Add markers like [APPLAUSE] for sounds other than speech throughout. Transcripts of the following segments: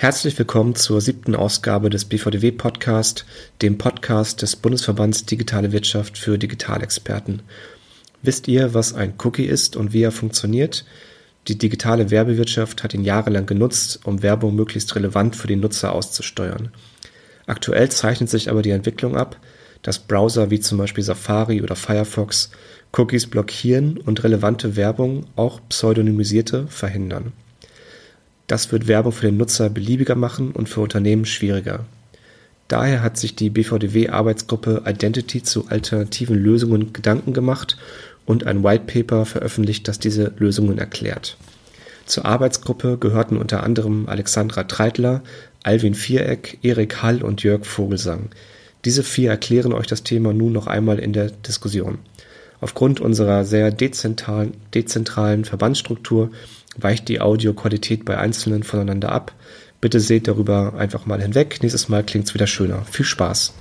Herzlich willkommen zur siebten Ausgabe des BVDW Podcast, dem Podcast des Bundesverbands Digitale Wirtschaft für Digitalexperten. Wisst ihr, was ein Cookie ist und wie er funktioniert? Die digitale Werbewirtschaft hat ihn jahrelang genutzt, um Werbung möglichst relevant für den Nutzer auszusteuern. Aktuell zeichnet sich aber die Entwicklung ab, dass Browser wie zum Beispiel Safari oder Firefox Cookies blockieren und relevante Werbung, auch pseudonymisierte, verhindern. Das wird Werbung für den Nutzer beliebiger machen und für Unternehmen schwieriger. Daher hat sich die BVDW-Arbeitsgruppe Identity zu alternativen Lösungen Gedanken gemacht und ein White Paper veröffentlicht, das diese Lösungen erklärt. Zur Arbeitsgruppe gehörten unter anderem Alexandra Treitler, Alvin Viereck, Erik Hall und Jörg Vogelsang. Diese vier erklären euch das Thema nun noch einmal in der Diskussion. Aufgrund unserer sehr dezentralen, dezentralen Verbandsstruktur weicht die Audioqualität bei Einzelnen voneinander ab. Bitte seht darüber einfach mal hinweg. Nächstes Mal klingt es wieder schöner. Viel Spaß.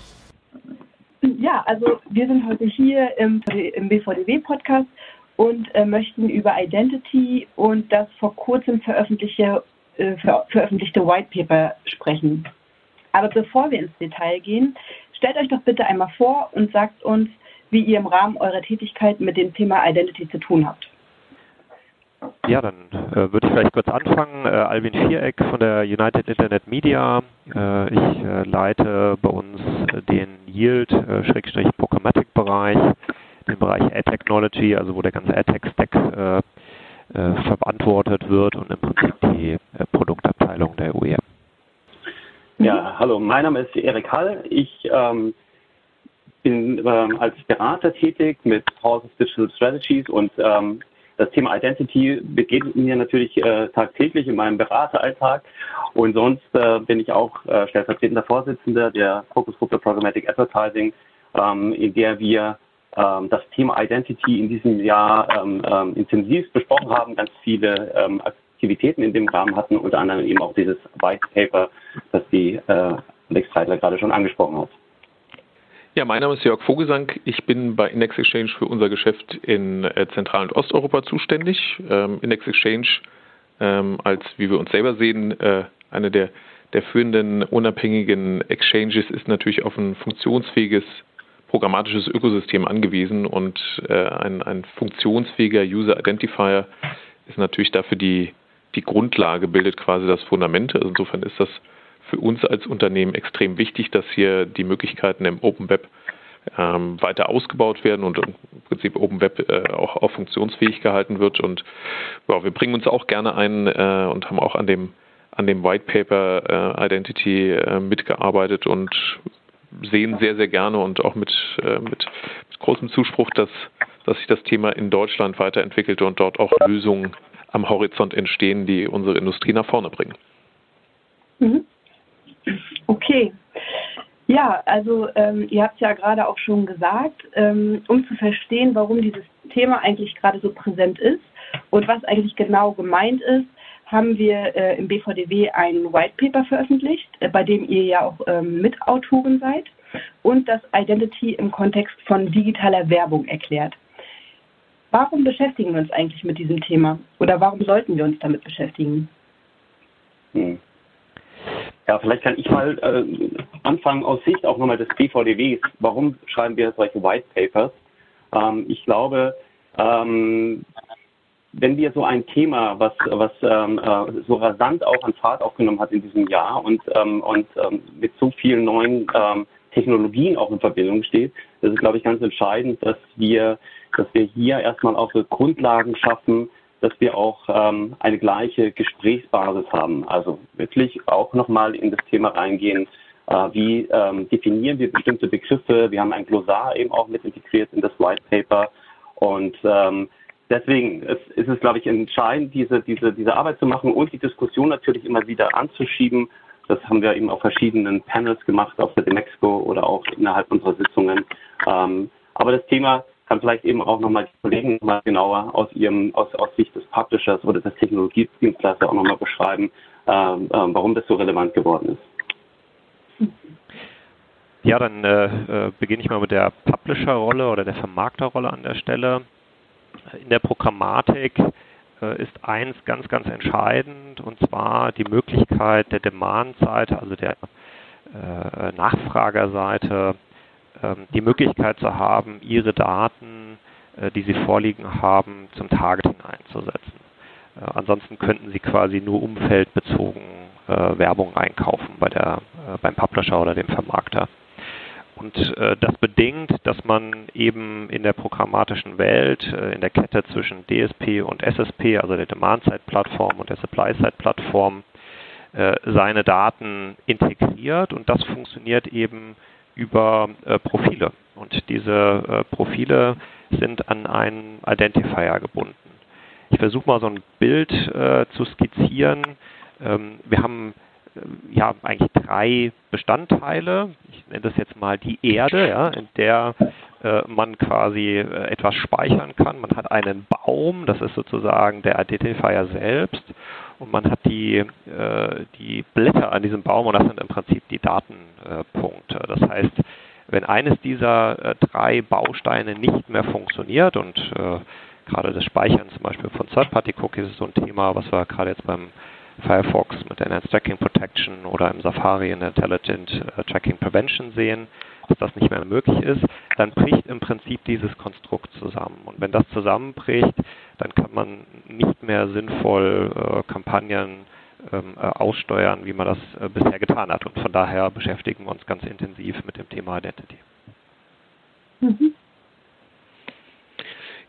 Ja, also wir sind heute hier im, im BVDW-Podcast und äh, möchten über Identity und das vor kurzem veröffentlichte, äh, ver veröffentlichte White Paper sprechen. Aber bevor wir ins Detail gehen, stellt euch doch bitte einmal vor und sagt uns, wie ihr im Rahmen eurer Tätigkeit mit dem Thema Identity zu tun habt. Ja, dann äh, würde ich vielleicht kurz anfangen. Äh, Alvin Viereck von der United Internet Media. Äh, ich äh, leite bei uns äh, den Yield-Programmatic-Bereich, den Bereich Ad Technology, also wo der ganze Ad Tech Stack äh, verantwortet wird und im Prinzip die Produktabteilung der OEM. Ja, hallo, mein Name ist Erik Hall. Ich ähm, bin ähm, als Berater tätig mit of Digital Strategies und ähm, das Thema Identity begegnet mir natürlich äh, tagtäglich in meinem Berateralltag und sonst äh, bin ich auch äh, stellvertretender Vorsitzender der Fokusgruppe Programmatic Advertising, ähm, in der wir ähm, das Thema Identity in diesem Jahr ähm, ähm intensiv besprochen haben, ganz viele ähm, Aktivitäten in dem Rahmen hatten, unter anderem eben auch dieses White Paper, das die äh, Alex Zeitler gerade schon angesprochen hat. Ja, mein Name ist Jörg Vogelsang. Ich bin bei Index Exchange für unser Geschäft in äh, Zentral- und Osteuropa zuständig. Ähm, Index Exchange ähm, als, wie wir uns selber sehen, äh, eine der, der führenden unabhängigen Exchanges ist natürlich auf ein funktionsfähiges programmatisches Ökosystem angewiesen und äh, ein, ein funktionsfähiger User Identifier ist natürlich dafür die, die Grundlage, bildet quasi das Fundament. Also insofern ist das für uns als Unternehmen extrem wichtig, dass hier die Möglichkeiten im Open Web ähm, weiter ausgebaut werden und im Prinzip Open Web äh, auch, auch funktionsfähig gehalten wird. Und ja, wir bringen uns auch gerne ein äh, und haben auch an dem an dem White Paper äh, Identity äh, mitgearbeitet und sehen sehr, sehr gerne und auch mit, äh, mit, großem Zuspruch, dass, dass sich das Thema in Deutschland weiterentwickelt und dort auch Lösungen am Horizont entstehen, die unsere Industrie nach vorne bringen. Mhm. Okay. Ja, also ähm, ihr habt ja gerade auch schon gesagt, ähm, um zu verstehen, warum dieses Thema eigentlich gerade so präsent ist und was eigentlich genau gemeint ist, haben wir äh, im BVDW ein White Paper veröffentlicht, äh, bei dem ihr ja auch ähm, Mitautoren seid und das Identity im Kontext von digitaler Werbung erklärt. Warum beschäftigen wir uns eigentlich mit diesem Thema oder warum sollten wir uns damit beschäftigen? Hm. Ja, vielleicht kann ich mal äh, anfangen aus Sicht auch nochmal des BVDWs. Warum schreiben wir solche White Papers? Ähm, ich glaube, ähm, wenn wir so ein Thema, was, was ähm, äh, so rasant auch an Fahrt aufgenommen hat in diesem Jahr und, ähm, und ähm, mit so vielen neuen ähm, Technologien auch in Verbindung steht, das ist, glaube ich, ganz entscheidend, dass wir, dass wir hier erstmal auch so Grundlagen schaffen, dass wir auch ähm, eine gleiche Gesprächsbasis haben. Also wirklich auch nochmal in das Thema reingehen, äh, wie ähm, definieren wir bestimmte Begriffe. Wir haben ein Glossar eben auch mit integriert in das White Paper. Und ähm, deswegen ist, ist es, glaube ich, entscheidend, diese, diese, diese Arbeit zu machen und die Diskussion natürlich immer wieder anzuschieben. Das haben wir eben auf verschiedenen Panels gemacht, auf der Demexco oder auch innerhalb unserer Sitzungen. Ähm, aber das Thema kann vielleicht eben auch nochmal die Kollegen mal genauer aus ihrem, aus, aus Sicht des Publishers oder des Technologiedienstleisters auch nochmal beschreiben, ähm, ähm, warum das so relevant geworden ist. Ja, dann äh, äh, beginne ich mal mit der Publisher-Rolle oder der Vermarkter-Rolle an der Stelle. In der Programmatik äh, ist eins ganz, ganz entscheidend, und zwar die Möglichkeit der Demand-Seite, also der äh, Nachfragerseite, die Möglichkeit zu haben, ihre Daten, äh, die sie vorliegen haben, zum Targeting einzusetzen. Äh, ansonsten könnten sie quasi nur umfeldbezogen äh, Werbung einkaufen bei der, beim Publisher oder dem Vermarkter. Und das bedingt, dass man eben in der programmatischen Welt, in der Kette zwischen DSP und SSP, also der Demand-Side-Plattform und der Supply-Side-Plattform, seine Daten integriert und das funktioniert eben über äh, Profile. Und diese äh, Profile sind an einen Identifier gebunden. Ich versuche mal so ein Bild äh, zu skizzieren. Ähm, wir haben ja eigentlich drei Bestandteile. Ich nenne das jetzt mal die Erde, ja, in der äh, man quasi äh, etwas speichern kann. Man hat einen Baum, das ist sozusagen der Identifier selbst, und man hat die, äh, die Blätter an diesem Baum und das sind im Prinzip die Datenpunkte. Das heißt, wenn eines dieser äh, drei Bausteine nicht mehr funktioniert und äh, gerade das Speichern zum Beispiel von Third-Party-Cookies ist so ein Thema, was wir gerade jetzt beim Firefox mit Enhanced Tracking Protection oder im Safari in Intelligent äh, Tracking Prevention sehen, dass das nicht mehr möglich ist, dann bricht im Prinzip dieses Konstrukt zusammen. Und wenn das zusammenbricht, dann kann man nicht mehr sinnvoll äh, Kampagnen ähm, äh, aussteuern, wie man das äh, bisher getan hat. Und von daher beschäftigen wir uns ganz intensiv mit dem Thema Identity. Mhm.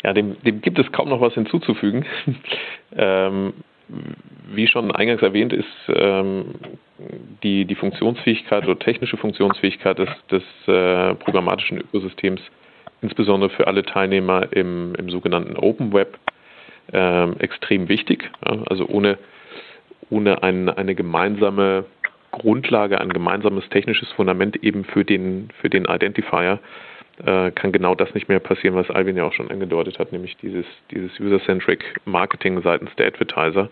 Ja, dem, dem, gibt es kaum noch was hinzuzufügen. [LAUGHS] ähm, wie schon eingangs erwähnt, ist ähm, die, die Funktionsfähigkeit oder technische Funktionsfähigkeit des, des äh, programmatischen Ökosystems, insbesondere für alle Teilnehmer im, im sogenannten Open Web, äh, extrem wichtig. Ja, also ohne, ohne ein, eine gemeinsame Grundlage, ein gemeinsames technisches Fundament eben für den, für den Identifier, äh, kann genau das nicht mehr passieren, was Alvin ja auch schon angedeutet hat, nämlich dieses, dieses User-Centric Marketing seitens der Advertiser,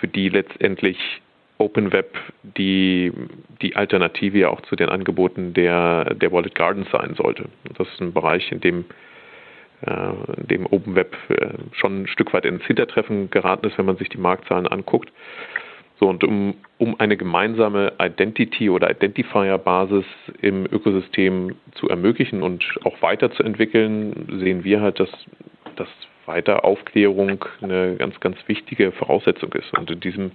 für die letztendlich Open Web die, die Alternative ja auch zu den Angeboten der, der Wallet Gardens sein sollte. Das ist ein Bereich, in dem, äh, in dem Open Web äh, schon ein Stück weit ins Hintertreffen geraten ist, wenn man sich die Marktzahlen anguckt. So, und um, um eine gemeinsame Identity oder Identifier-Basis im Ökosystem zu ermöglichen und auch weiterzuentwickeln, sehen wir halt, dass, dass weiter Aufklärung eine ganz, ganz wichtige Voraussetzung ist. Und in diesem,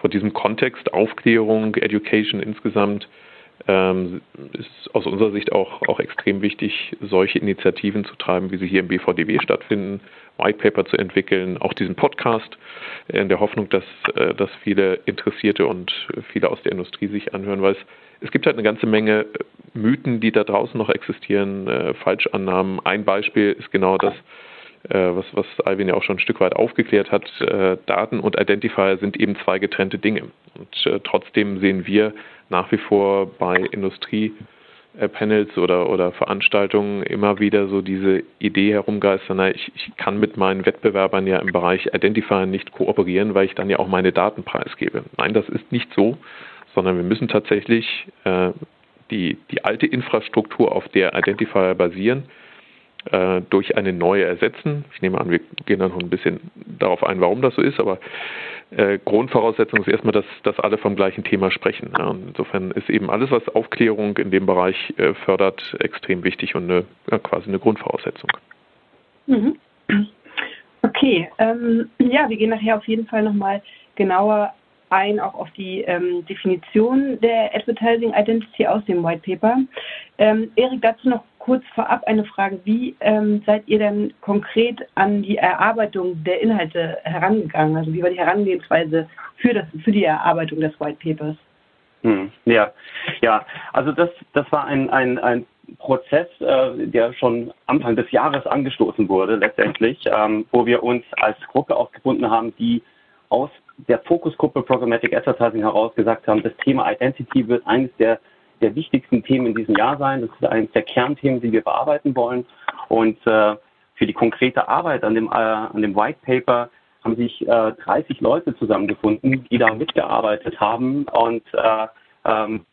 vor diesem Kontext Aufklärung, Education insgesamt, ähm, ist aus unserer Sicht auch, auch extrem wichtig, solche Initiativen zu treiben, wie sie hier im BVDW stattfinden, White Paper zu entwickeln, auch diesen Podcast, in der Hoffnung, dass, äh, dass viele Interessierte und viele aus der Industrie sich anhören, weil es, es gibt halt eine ganze Menge äh, Mythen, die da draußen noch existieren, äh, Falschannahmen. Ein Beispiel ist genau das, äh, was, was Alvin ja auch schon ein Stück weit aufgeklärt hat. Äh, Daten und Identifier sind eben zwei getrennte Dinge. Und äh, trotzdem sehen wir nach wie vor bei Industriepanels oder, oder Veranstaltungen immer wieder so diese Idee herumgeistern, na, ich, ich kann mit meinen Wettbewerbern ja im Bereich Identifier nicht kooperieren, weil ich dann ja auch meine Daten preisgebe. Nein, das ist nicht so, sondern wir müssen tatsächlich äh, die, die alte Infrastruktur, auf der Identifier basieren, äh, durch eine neue ersetzen. Ich nehme an, wir gehen dann noch ein bisschen darauf ein, warum das so ist, aber äh, Grundvoraussetzung ist erstmal, dass, dass alle vom gleichen Thema sprechen. Ja. insofern ist eben alles, was Aufklärung in dem Bereich äh, fördert, extrem wichtig und eine, ja, quasi eine Grundvoraussetzung. Mhm. Okay, ähm, ja, wir gehen nachher auf jeden Fall nochmal genauer ein, auch auf die ähm, Definition der Advertising Identity aus dem White Paper. Ähm, Erik, dazu noch kurz vorab eine Frage. Wie ähm, seid ihr denn konkret an die Erarbeitung der Inhalte herangegangen? Also wie war die Herangehensweise für, das, für die Erarbeitung des White Papers? Hm, ja, ja, also das, das war ein, ein, ein Prozess, äh, der schon Anfang des Jahres angestoßen wurde letztendlich, ähm, wo wir uns als Gruppe aufgebunden haben, die aus der Fokusgruppe Programmatic Advertising heraus gesagt haben, das Thema Identity wird eines der, der wichtigsten Themen in diesem Jahr sein. Das ist eines der Kernthemen, die wir bearbeiten wollen. Und äh, für die konkrete Arbeit an dem, äh, an dem White Paper haben sich äh, 30 Leute zusammengefunden, die da mitgearbeitet haben. Und äh, ähm,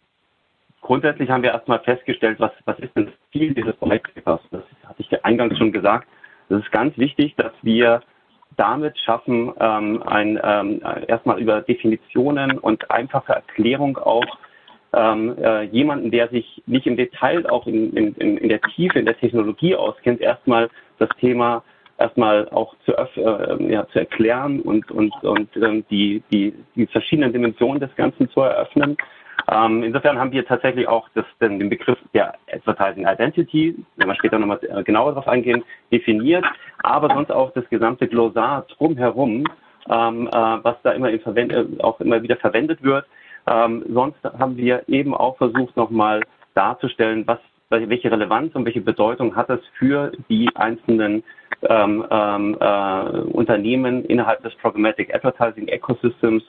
grundsätzlich haben wir erstmal festgestellt, was, was ist denn das Ziel dieses White Papers? Das hatte ich eingangs schon gesagt. Es ist ganz wichtig, dass wir damit schaffen, ähm, ein, ähm, erstmal über Definitionen und einfache Erklärung auch ähm, äh, jemanden, der sich nicht im Detail auch in, in, in der Tiefe, in der Technologie auskennt, erstmal das Thema erstmal auch zu, äh, ja, zu erklären und, und, und ähm, die, die, die verschiedenen Dimensionen des Ganzen zu eröffnen. Ähm, insofern haben wir tatsächlich auch das, den, den Begriff der Advertising Identity, wenn wir später nochmal äh, genauer darauf eingehen, definiert, aber sonst auch das gesamte Glossar drumherum, ähm, äh, was da immer äh, auch immer wieder verwendet wird. Ähm, sonst haben wir eben auch versucht, nochmal darzustellen, was, welche Relevanz und welche Bedeutung hat es für die einzelnen ähm, ähm, äh, Unternehmen innerhalb des Programmatic Advertising Ecosystems.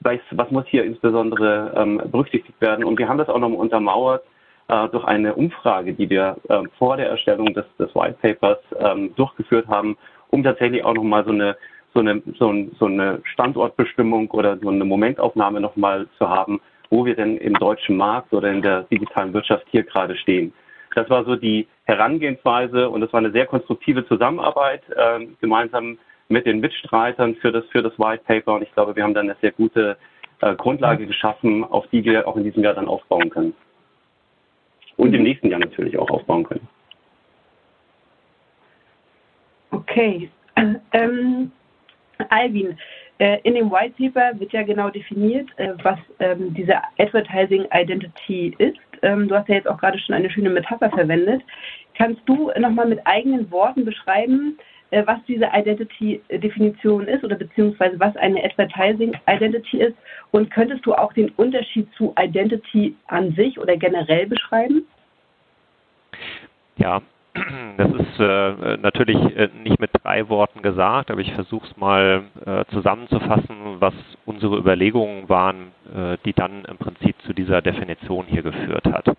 Was, muss hier insbesondere ähm, berücksichtigt werden? Und wir haben das auch nochmal untermauert äh, durch eine Umfrage, die wir äh, vor der Erstellung des, des White Papers ähm, durchgeführt haben, um tatsächlich auch nochmal so eine so eine, so, so eine Standortbestimmung oder so eine Momentaufnahme nochmal zu haben, wo wir denn im deutschen Markt oder in der digitalen Wirtschaft hier gerade stehen. Das war so die Herangehensweise und es war eine sehr konstruktive Zusammenarbeit äh, gemeinsam mit den Mitstreitern für das, für das White Paper und ich glaube, wir haben dann eine sehr gute äh, Grundlage geschaffen, auf die wir auch in diesem Jahr dann aufbauen können. Und im nächsten Jahr natürlich auch aufbauen können. Okay. [CLEARS THROAT] Ähm, Alvin, äh, in dem White Paper wird ja genau definiert, äh, was ähm, diese Advertising Identity ist. Ähm, du hast ja jetzt auch gerade schon eine schöne Metapher verwendet. Kannst du nochmal mit eigenen Worten beschreiben, was diese Identity-Definition ist oder beziehungsweise was eine Advertising Identity ist? Und könntest du auch den Unterschied zu Identity an sich oder generell beschreiben? Ja, [CLEARS THROAT] das ist äh, natürlich äh, nicht mit drei Worten gesagt, aber ich versuche es mal äh, zusammenzufassen, was unsere Überlegungen waren, äh, die dann im Prinzip zu dieser Definition hier geführt hat.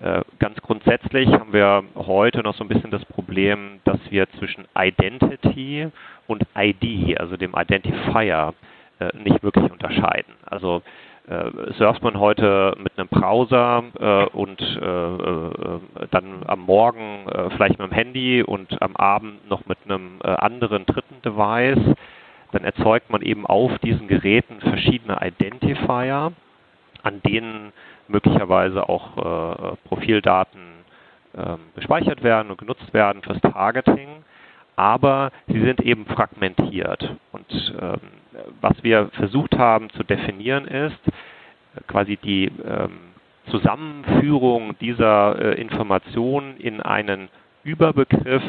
Äh, ganz grundsätzlich haben wir heute noch so ein bisschen das Problem, dass wir zwischen Identity und ID, also dem Identifier, äh, nicht wirklich unterscheiden. Also äh, surft man heute mit einem Browser äh, und äh, äh, dann am Morgen vielleicht mit dem Handy und am Abend noch mit einem anderen dritten Device, dann erzeugt man eben auf diesen Geräten verschiedene Identifier, an denen möglicherweise auch Profildaten ähm, gespeichert werden und genutzt werden fürs Targeting aber sie sind eben fragmentiert. Und ähm, was wir versucht haben zu definieren ist quasi die ähm, Zusammenführung dieser äh, Informationen in einen Überbegriff,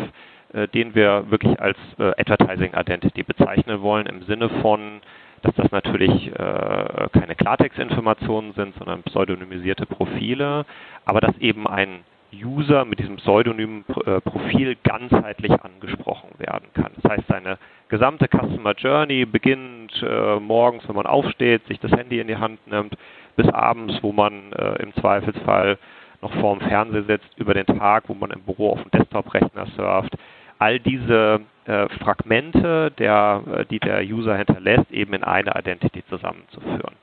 äh, den wir wirklich als äh, Advertising Identity bezeichnen wollen, im Sinne von, dass das natürlich äh, keine Klartextinformationen sind, sondern pseudonymisierte Profile, aber dass eben ein User mit diesem pseudonymen äh, Profil ganzheitlich angesprochen werden kann. Das heißt, seine gesamte Customer Journey beginnt äh, morgens, wenn man aufsteht, sich das Handy in die Hand nimmt, bis abends, wo man äh, im Zweifelsfall noch vorm Fernseher sitzt, über den Tag, wo man im Büro auf dem Desktop-Rechner surft. All diese äh, Fragmente, der, äh, die der User hinterlässt, eben in eine Identity zusammenzuführen.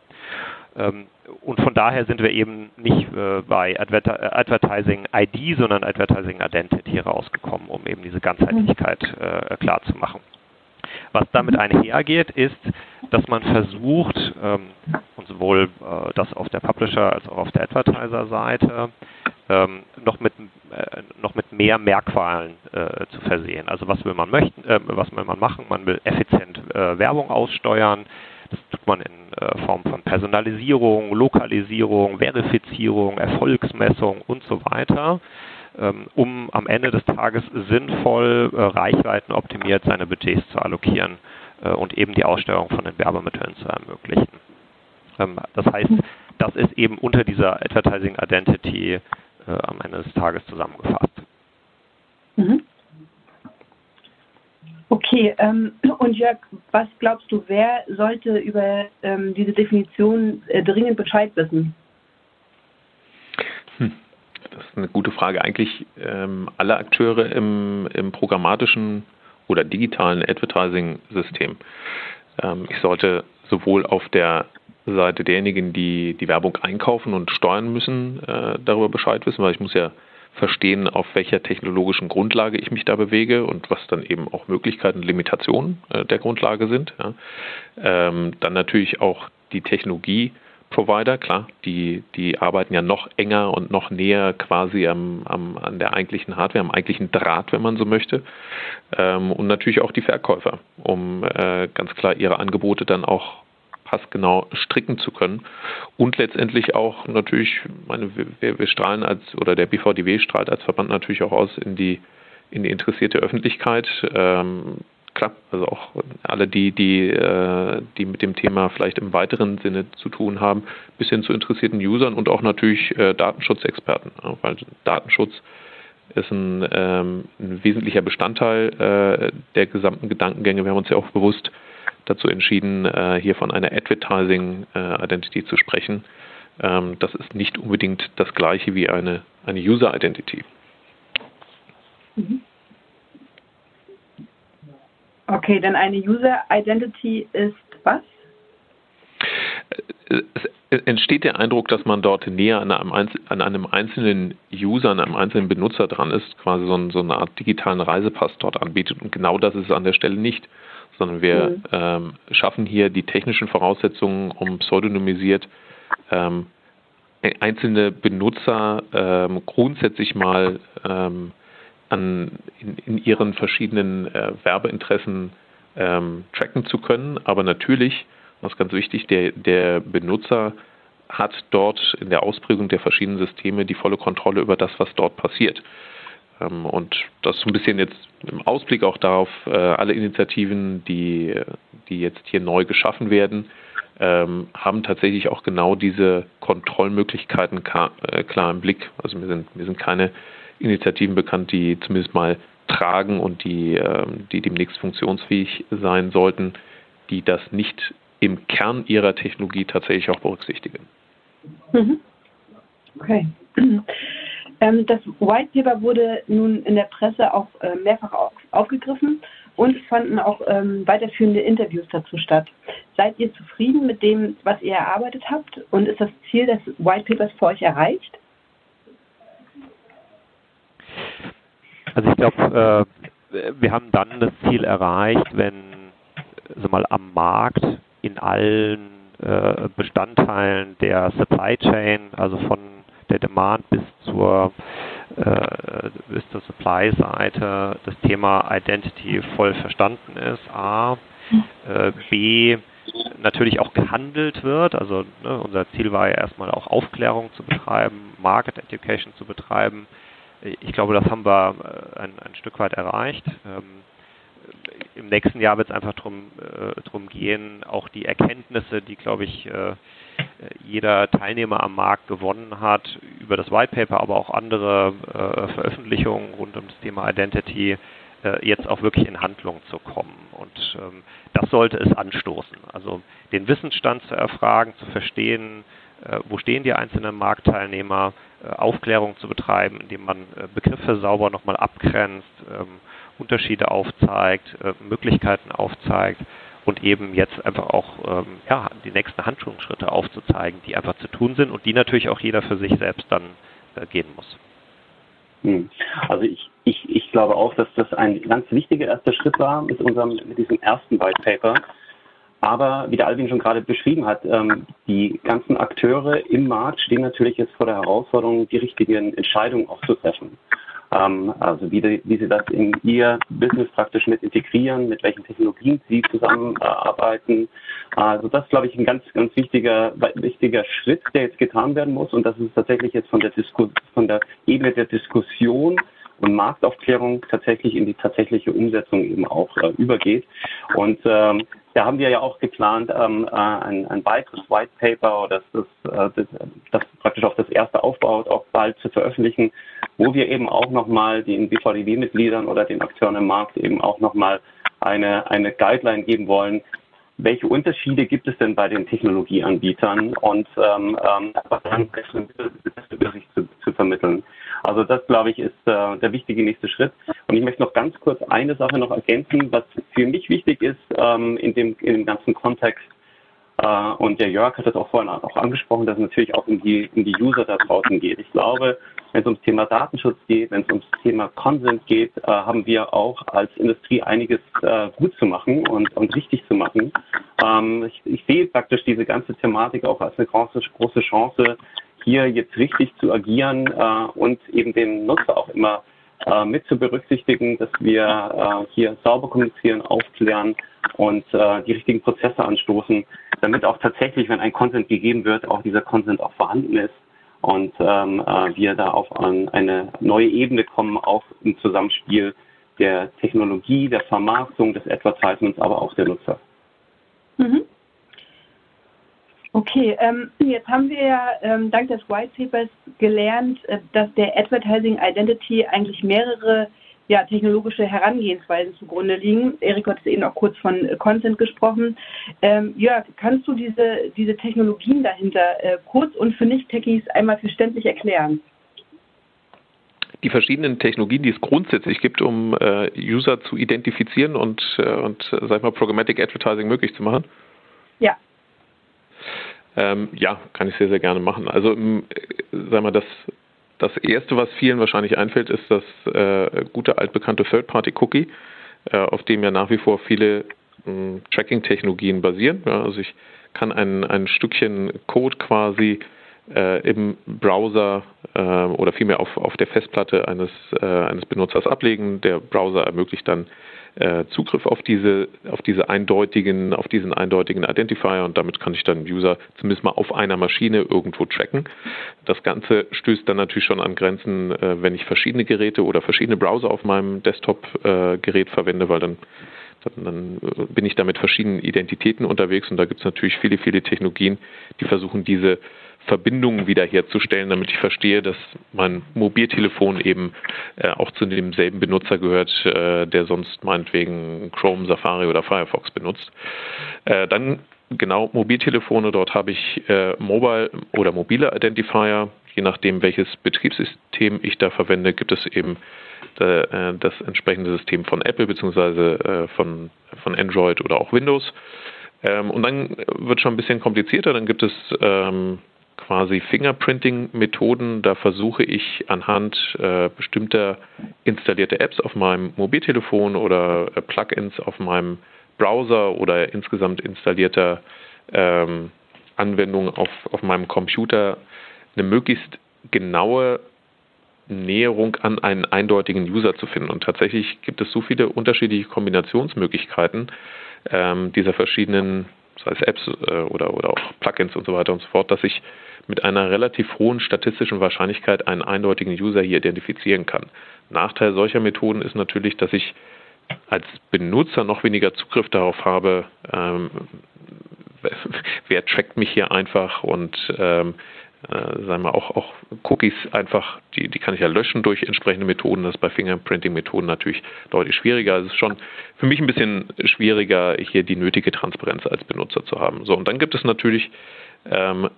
Ähm, und von daher sind wir eben nicht äh, bei Adver Advertising ID, sondern Advertising Identity rausgekommen, um eben diese Ganzheitlichkeit äh, klar zu machen. Was damit einhergeht, ist, dass man versucht, ähm, und sowohl äh, das auf der Publisher- als auch auf der Advertiser-Seite, ähm, noch, mit, äh, noch mit mehr Merkmalen äh, zu versehen. Also was will man möchten, äh, was will man machen? Man will effizient äh, Werbung aussteuern, das tut man in äh, Form von Personalisierung, Lokalisierung, Verifizierung, Erfolgsmessung und so weiter, um am Ende des Tages sinnvoll, äh, reichweitenoptimiert seine Budgets zu allokieren äh, und eben die Aussteuerung von den Werbemitteln zu ermöglichen. Ähm, das heißt, das ist eben unter dieser Advertising Identity am Ende des Tages zusammengefasst. Mhm. Okay, ähm, und Jörg, was glaubst du, wer sollte über ähm, diese Definition äh, dringend Bescheid wissen? Das ist eine gute Frage. Eigentlich ähm, alle Akteure im, im programmatischen oder digitalen Advertising-System. Ähm, ich sollte sowohl auf der Seite derjenigen, die die Werbung einkaufen und steuern müssen, äh, darüber Bescheid wissen, weil ich muss ja verstehen, auf welcher technologischen Grundlage ich mich da bewege und was dann eben auch Möglichkeiten und Limitationen äh, der Grundlage sind. Ja. Ähm, dann natürlich auch die Technologie Provider, klar, die, die arbeiten ja noch enger und noch näher quasi am, am, an der eigentlichen Hardware, am eigentlichen Draht, wenn man so möchte. Ähm, und natürlich auch die Verkäufer, um äh, ganz klar ihre Angebote dann auch passgenau stricken zu können. Und letztendlich auch natürlich, meine, wir, wir strahlen als, oder der BVDW strahlt als Verband natürlich auch aus in die, in die interessierte Öffentlichkeit. Ähm, klar, also auch alle die, die, äh, die mit dem Thema vielleicht im weiteren Sinne zu tun haben, bis hin zu interessierten Usern und auch natürlich äh, Datenschutzexperten, weil Datenschutz ist ein, ähm, ein wesentlicher Bestandteil äh, der gesamten Gedankengänge. Wir haben uns ja auch bewusst dazu entschieden, hier von einer Advertising Identity zu sprechen. Ähm, das ist nicht unbedingt das gleiche wie eine, eine User Identity. Mhm. Okay, denn eine User Identity ist was? Es entsteht der Eindruck, dass man dort näher an einem, an einem, einzelnen User, an einem einzelnen Benutzer dran ist, quasi so, ein, so, eine Art digitalen Reisepass dort anbietet. Und genau das ist es an der Stelle nicht, sondern wir mhm. ähm, schaffen hier die technischen Voraussetzungen, um pseudonymisiert ähm, einzelne Benutzer ähm, grundsätzlich mal ähm, an, in, in ihren verschiedenen äh, Werbeinteressen ähm, tracken zu können. Aber natürlich, ist ganz wichtig, der, der Benutzer hat dort in der Ausprägung der verschiedenen Systeme die volle Kontrolle über das, was dort passiert. Ähm, und das ist so ein bisschen jetzt im Ausblick auch darauf, äh, alle Initiativen, die, die jetzt hier neu geschaffen werden, ähm, haben tatsächlich auch genau diese Kontrollmöglichkeiten äh, klar im Blick. Also mir sind, mir sind keine Initiativen bekannt, die zumindest mal tragen und die, ähm, die demnächst funktionsfähig sein sollten, die das nicht im Kern ihrer Technologie tatsächlich auch berücksichtigen. Mhm. Okay. [CLEARS THROAT] Ähm, das White Paper wurde nun in der Presse auch äh, mehrfach aufgegriffen und fanden auch ähm, weiterführende Interviews dazu statt. Seid ihr zufrieden mit dem, was ihr erarbeitet habt und ist das Ziel des White Papers für euch erreicht? Also ich glaube, äh, wir haben dann das Ziel erreicht, wenn also mal am Markt in allen äh, Bestandteilen der Supply Chain, also von der Demand bis zur äh, bis zur Supply-Seite das Thema Identity voll verstanden ist. A, äh, B, natürlich auch gehandelt wird. Also ne, unser Ziel war ja erstmal auch Aufklärung zu betreiben, Market Education zu betreiben ich glaube, das haben wir äh, ein, ein Stück weit erreicht. Ähm, Im nächsten Jahr wird es einfach darum äh, drum gehen, auch die Erkenntnisse, die, glaube ich, äh, jeder Teilnehmer am Markt gewonnen hat, über das White Paper, aber auch andere Veröffentlichungen rund um das Thema Identity, jetzt auch wirklich in Handlung zu kommen. Und ähm, das sollte es anstoßen. Also den Wissensstand zu erfragen, zu verstehen, wo stehen die einzelnen Marktteilnehmer, äh, Aufklärung zu betreiben, indem man äh, Begriffe sauber nochmal abgrenzt, ähm, Unterschiede aufzeigt, Möglichkeiten aufzeigt und eben jetzt einfach auch ähm, ja, die nächsten Handlungsschritte aufzuzeigen, die einfach zu tun sind und die natürlich auch jeder für sich selbst dann gehen muss. Hm. Also ich, ich, ich glaube auch, dass das ein ganz wichtiger erster Schritt war mit unserem mit diesem ersten White Paper, aber wie der Alvin schon gerade beschrieben hat, ähm, die ganzen Akteure im Markt stehen natürlich jetzt vor der Herausforderung, die richtigen Entscheidungen auch zu treffen. Ähm, also wie, die, wie sie das in ihr Business praktisch mit integrieren, mit welchen Technologien sie zusammenarbeiten. Also das ist, glaube ich, ein ganz, ganz wichtiger, wichtiger Schritt, der jetzt getan werden muss. Und das ist tatsächlich jetzt von der, Disku von der Ebene der Diskussion und Marktaufklärung tatsächlich in die tatsächliche Umsetzung eben auch äh, übergeht. Und ähm, da haben wir ja auch geplant, ähm, äh, ein, ein weiteres White Paper, das, äh, das, das praktisch auch das erste aufbaut, auch bald zu veröffentlichen, wo wir eben auch nochmal den BVDW-Mitgliedern oder den Akteuren im Markt eben auch nochmal eine, eine Guideline geben wollen, welche Unterschiede gibt es denn bei den Technologieanbietern und ähm, ähm, dann bessere Übersicht zu, zu vermitteln. Also das, glaube ich, ist äh, der wichtige nächste Schritt. Und ich möchte noch ganz kurz eine Sache noch ergänzen, was für mich wichtig ist ähm, in, dem, in dem ganzen Kontext. Äh, und der Jörg hat das auch vorhin auch angesprochen, dass es natürlich auch um die, um die User da draußen geht. Ich glaube, wenn es ums Thema Datenschutz geht, wenn es ums Thema Consent geht, äh, haben wir auch als Industrie einiges äh, gut zu machen und, und richtig zu machen. Ähm, ich, ich, sehe praktisch diese ganze Thematik auch als eine große, große Chance, hier jetzt richtig zu agieren äh, und eben den Nutzer auch immer äh, mit zu berücksichtigen, dass wir äh, hier sauber kommunizieren, aufklären und äh, die richtigen Prozesse anstoßen, damit auch tatsächlich, wenn ein Consent gegeben wird, auch dieser Consent auch vorhanden ist und ähm, äh, wir da auf an eine neue Ebene kommen, auch im Zusammenspiel der Technologie, der Vermarktung, des Advertisements, aber auch der Nutzer. Mhm. Okay, ähm, jetzt haben wir ja ähm, dank des White Papers gelernt, äh, dass der Advertising Identity eigentlich mehrere ja, technologische Herangehensweisen zugrunde liegen. Erik hat eben auch kurz von äh, Consent gesprochen. Ähm, Jörg, kannst du diese, diese Technologien dahinter äh, kurz und für Nicht-Techies einmal verständlich erklären? die verschiedenen Technologien, die es grundsätzlich gibt, um äh, User zu identifizieren und, äh, und sag ich mal, Programmatic Advertising möglich zu machen? Ja. Ähm, ja, kann ich sehr, sehr gerne machen. Also, äh, sag mal, das das erste, was vielen wahrscheinlich einfällt, ist das äh, gute altbekannte Third-Party-Cookie, äh, auf dem ja nach wie vor viele Tracking-Technologien basieren. Ja, also ich kann ein, ein Stückchen Code quasi äh, im Browser äh, oder vielmehr auf, auf der Festplatte eines, äh, eines Benutzers ablegen. Der Browser ermöglicht dann äh, Zugriff auf diese, auf diese eindeutigen, auf diesen eindeutigen Identifier und damit kann ich dann User zumindest mal auf einer Maschine irgendwo tracken. Das Ganze stößt dann natürlich schon an Grenzen, äh, wenn ich verschiedene Geräte oder verschiedene Browser auf meinem Desktop-Gerät verwende, weil dann dann bin ich da mit verschiedenen Identitäten unterwegs und da gibt es natürlich viele, viele Technologien, die versuchen, diese Verbindungen wiederherzustellen, damit ich verstehe, dass mein Mobiltelefon eben äh, auch zu demselben Benutzer gehört, äh, der sonst meinetwegen Chrome, Safari oder Firefox benutzt. Äh, dann genau Mobiltelefone, dort habe ich äh, Mobile oder mobile Identifier. Je nachdem, welches Betriebssystem ich da verwende, gibt es eben äh, das entsprechende System von Apple bzw. Äh, von, von Android oder auch Windows. Ähm, und dann wird schon ein bisschen komplizierter. Dann gibt es ähm, quasi Fingerprinting-Methoden. Da versuche ich anhand äh, bestimmter installierter Apps auf meinem Mobiltelefon oder äh, Plugins auf meinem Browser oder insgesamt installierter ähm, Anwendungen auf, auf meinem Computer eine möglichst genaue Näherung an einen eindeutigen User zu finden. Und tatsächlich gibt es so viele unterschiedliche Kombinationsmöglichkeiten ähm, dieser verschiedenen, sei es Apps äh, oder, oder auch Plugins und so weiter und so fort, dass ich mit einer relativ hohen statistischen Wahrscheinlichkeit einen eindeutigen User hier identifizieren kann. Nachteil solcher Methoden ist natürlich, dass ich als Benutzer noch weniger Zugriff darauf habe, ähm, [LAUGHS] wer trackt mich hier einfach und ähm, äh, sagen wir auch, auch Cookies einfach, die, die kann ich ja löschen durch entsprechende Methoden. Das ist bei Fingerprinting-Methoden natürlich deutlich schwieriger. Es ist schon für mich ein bisschen schwieriger, hier die nötige Transparenz als Benutzer zu haben. So, und dann gibt es natürlich ähm,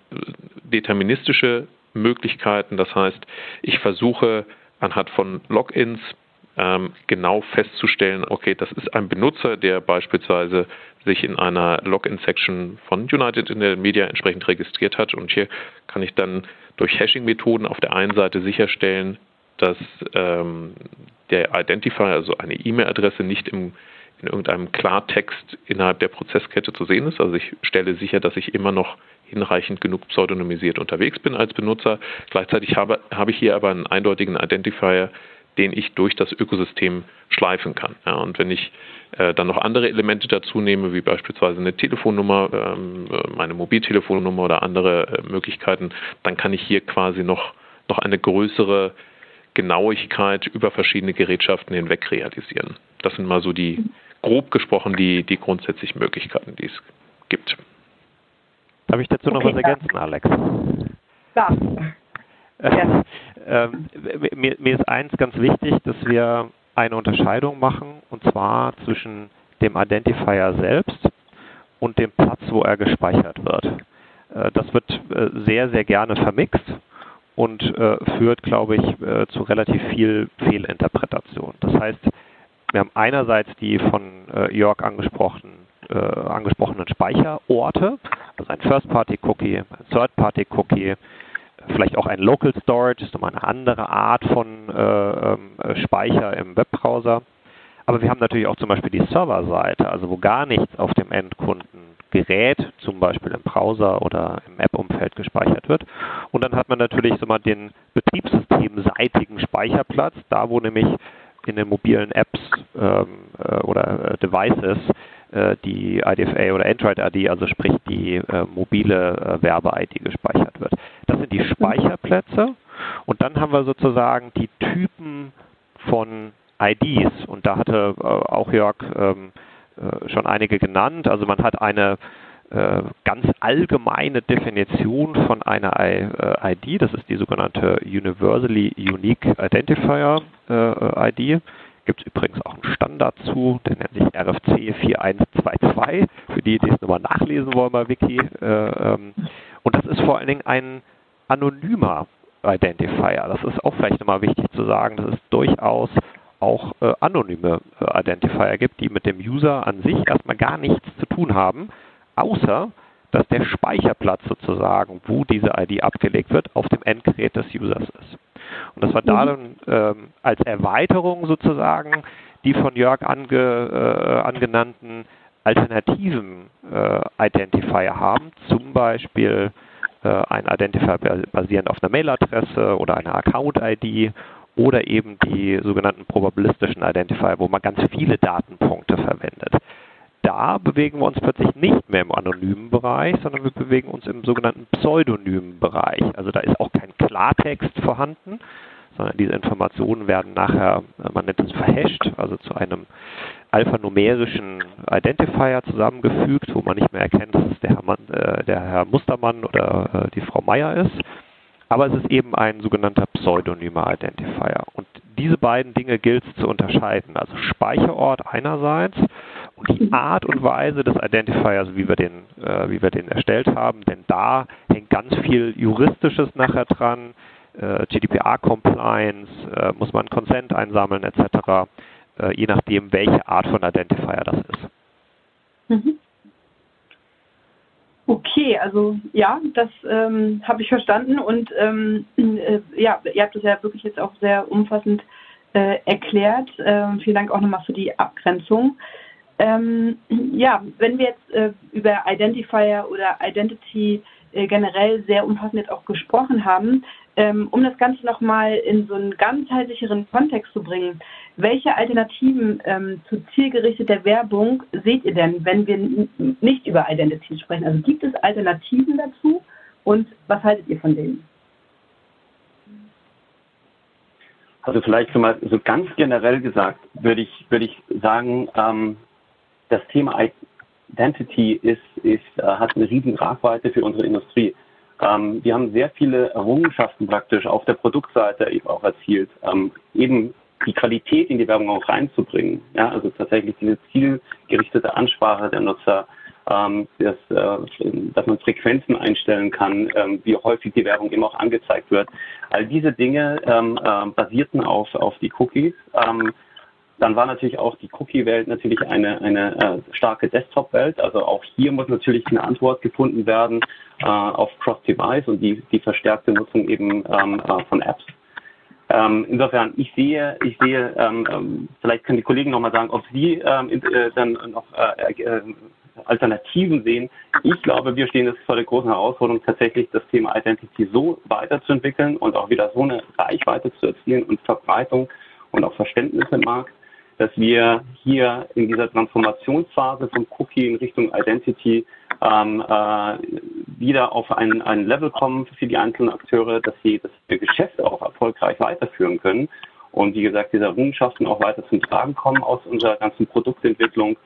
deterministische Möglichkeiten. Das heißt, ich versuche anhand von Logins ähm, genau festzustellen, okay, das ist ein Benutzer, der beispielsweise sich in einer Login-Section von United in der Media entsprechend registriert hat. Und hier kann ich dann durch Hashing-Methoden auf der einen Seite sicherstellen, dass ähm, der Identifier, also eine E-Mail-Adresse, nicht im, in irgendeinem Klartext innerhalb der Prozesskette zu sehen ist. Also ich stelle sicher, dass ich immer noch hinreichend genug pseudonymisiert unterwegs bin als Benutzer. Gleichzeitig habe, habe ich hier aber einen eindeutigen Identifier, den ich durch das Ökosystem schleifen kann. Ja, und wenn ich äh, dann noch andere Elemente dazu nehme, wie beispielsweise eine Telefonnummer, ähm, meine Mobiltelefonnummer oder andere äh, Möglichkeiten, dann kann ich hier quasi noch, noch eine größere Genauigkeit über verschiedene Gerätschaften hinweg realisieren. Das sind mal so die, grob gesprochen, die, die grundsätzlichen Möglichkeiten, die es gibt. Darf ich dazu noch okay, was ergänzen, ja. Alex? Ja. [LAUGHS] Ähm, mir, mir ist eins ganz wichtig, dass wir eine Unterscheidung machen, und zwar zwischen dem Identifier selbst und dem Platz, wo er gespeichert wird. Äh, das wird äh, sehr, sehr gerne vermixt und äh, führt, glaube ich, zu relativ viel Fehlinterpretation. Das heißt, wir haben einerseits die von Jörg angesprochenen, angesprochenen Speicherorte, also ein First-Party-Cookie, ein Third-Party-Cookie, vielleicht auch ein Local Storage, ist nochmal eine andere Art von äh, ähm, Speicher im Webbrowser. Aber wir haben natürlich auch zum Beispiel die Serverseite, also wo gar nichts auf dem Endkundengerät, zum Beispiel im Browser oder im App-Umfeld gespeichert wird. Und dann hat man natürlich so mal den betriebssystemseitigen Speicherplatz, da wo nämlich in den mobilen Apps ähm, äh, oder äh, Devices äh, die IDFA oder Android-ID, also sprich die äh, mobile äh, Werbe-ID gespeichert wird. Das sind die Speicherplätze und dann haben wir sozusagen die Typen von IDs und da hatte äh, auch Jörg ähm, schon einige genannt. Also man hat eine äh, ganz allgemeine Definition von einer ID, das ist die sogenannte Universally Unique Identifier äh, ID. Gibt es übrigens auch einen Standard zu, der nennt sich RFC 4122, für die, die es nochmal nachlesen wollen bei Wiki. Äh, ähm, und das ist vor allen Dingen ein anonymer Identifier. Das ist auch vielleicht nochmal wichtig zu sagen, dass es durchaus auch äh, anonyme äh, Identifier gibt, die mit dem User an sich erstmal gar nichts zu tun haben, außer dass der Speicherplatz sozusagen, wo diese ID abgelegt wird, auf dem Endgerät des Users ist. Und das war da dann ähm, als Erweiterung sozusagen die von Jörg ange, äh, angenannten alternativen äh, Identifier haben, zum Beispiel äh, ein Identifier basierend auf einer Mailadresse oder einer Account-ID oder eben die sogenannten probabilistischen Identifier, wo man ganz viele Datenpunkte verwendet da bewegen wir uns plötzlich nicht mehr im anonymen Bereich, sondern wir bewegen uns im sogenannten pseudonymen Bereich. Also da ist auch kein Klartext vorhanden, sondern diese Informationen werden nachher, man nennt es verhasht, also zu einem alphanumerischen Identifier zusammengefügt, wo man nicht mehr erkennt, dass es der Herr, Mann, äh, der Herr Mustermann oder äh, die Frau Meier ist. Aber es ist eben ein sogenannter pseudonymer Identifier. Und diese beiden Dinge gilt es zu unterscheiden. Also Speicherort einerseits und die Art und Weise des Identifiers, wie wir den, äh, wie wir den erstellt haben, denn da hängt ganz viel Juristisches nachher dran, äh, GDPR-Compliance, äh, muss man Consent einsammeln etc., äh, je nachdem, welche Art von Identifier das ist. Mhm. Okay, also ja, das ähm, habe ich verstanden und ähm, äh, ja, ihr habt es ja wirklich jetzt auch sehr umfassend äh, erklärt. Ähm, vielen Dank auch nochmal für die Abgrenzung. Ähm, ja, wenn wir jetzt äh, über Identifier oder Identity äh, generell sehr umfassend jetzt auch gesprochen haben, ähm, um das Ganze nochmal in so einen ganzheitlicheren Kontext zu bringen, welche Alternativen ähm, zu zielgerichteter Werbung seht ihr denn, wenn wir nicht über Identity sprechen? Also gibt es Alternativen dazu und was haltet ihr von denen? Also vielleicht so mal so ganz generell gesagt, würde ich, würde ich sagen, ähm, das Thema Identity ist, ist, äh, hat eine riesen Tragweite für unsere Industrie. Ähm, wir haben sehr viele Errungenschaften praktisch auf der Produktseite eben auch erzielt, ähm, eben die Qualität in die Werbung auch reinzubringen. Ja, also tatsächlich diese zielgerichtete Ansprache der Nutzer, ähm, das, äh, dass man Frequenzen einstellen kann, ähm, wie häufig die Werbung eben auch angezeigt wird. All diese Dinge ähm, äh, basierten auf, auf die Cookies. Ähm, dann war natürlich auch die Cookie-Welt natürlich eine, eine äh, starke Desktop-Welt. Also auch hier muss natürlich eine Antwort gefunden werden äh, auf Cross-Device und die, die verstärkte Nutzung eben ähm, äh, von Apps. Ähm, insofern, ich sehe, ich sehe, ähm, ähm vielleicht können die Kollegen nochmal sagen, ob sie ähm, äh, dann noch äh, äh, Alternativen sehen. Ich glaube, wir stehen jetzt vor der großen Herausforderung, tatsächlich das Thema Identity so weiterzuentwickeln und auch wieder so eine Reichweite zu erzielen und Verbreitung und auch Verständnis im Markt, dass wir hier in dieser Transformationsphase von Cookie in Richtung Identity ähm, äh, wieder auf ein, ein Level kommen für die einzelnen Akteure, dass sie das Geschäft auch erfolgreich weiterführen können und wie gesagt diese Errungenschaften auch weiter zum Tragen kommen aus unserer ganzen Produktentwicklung.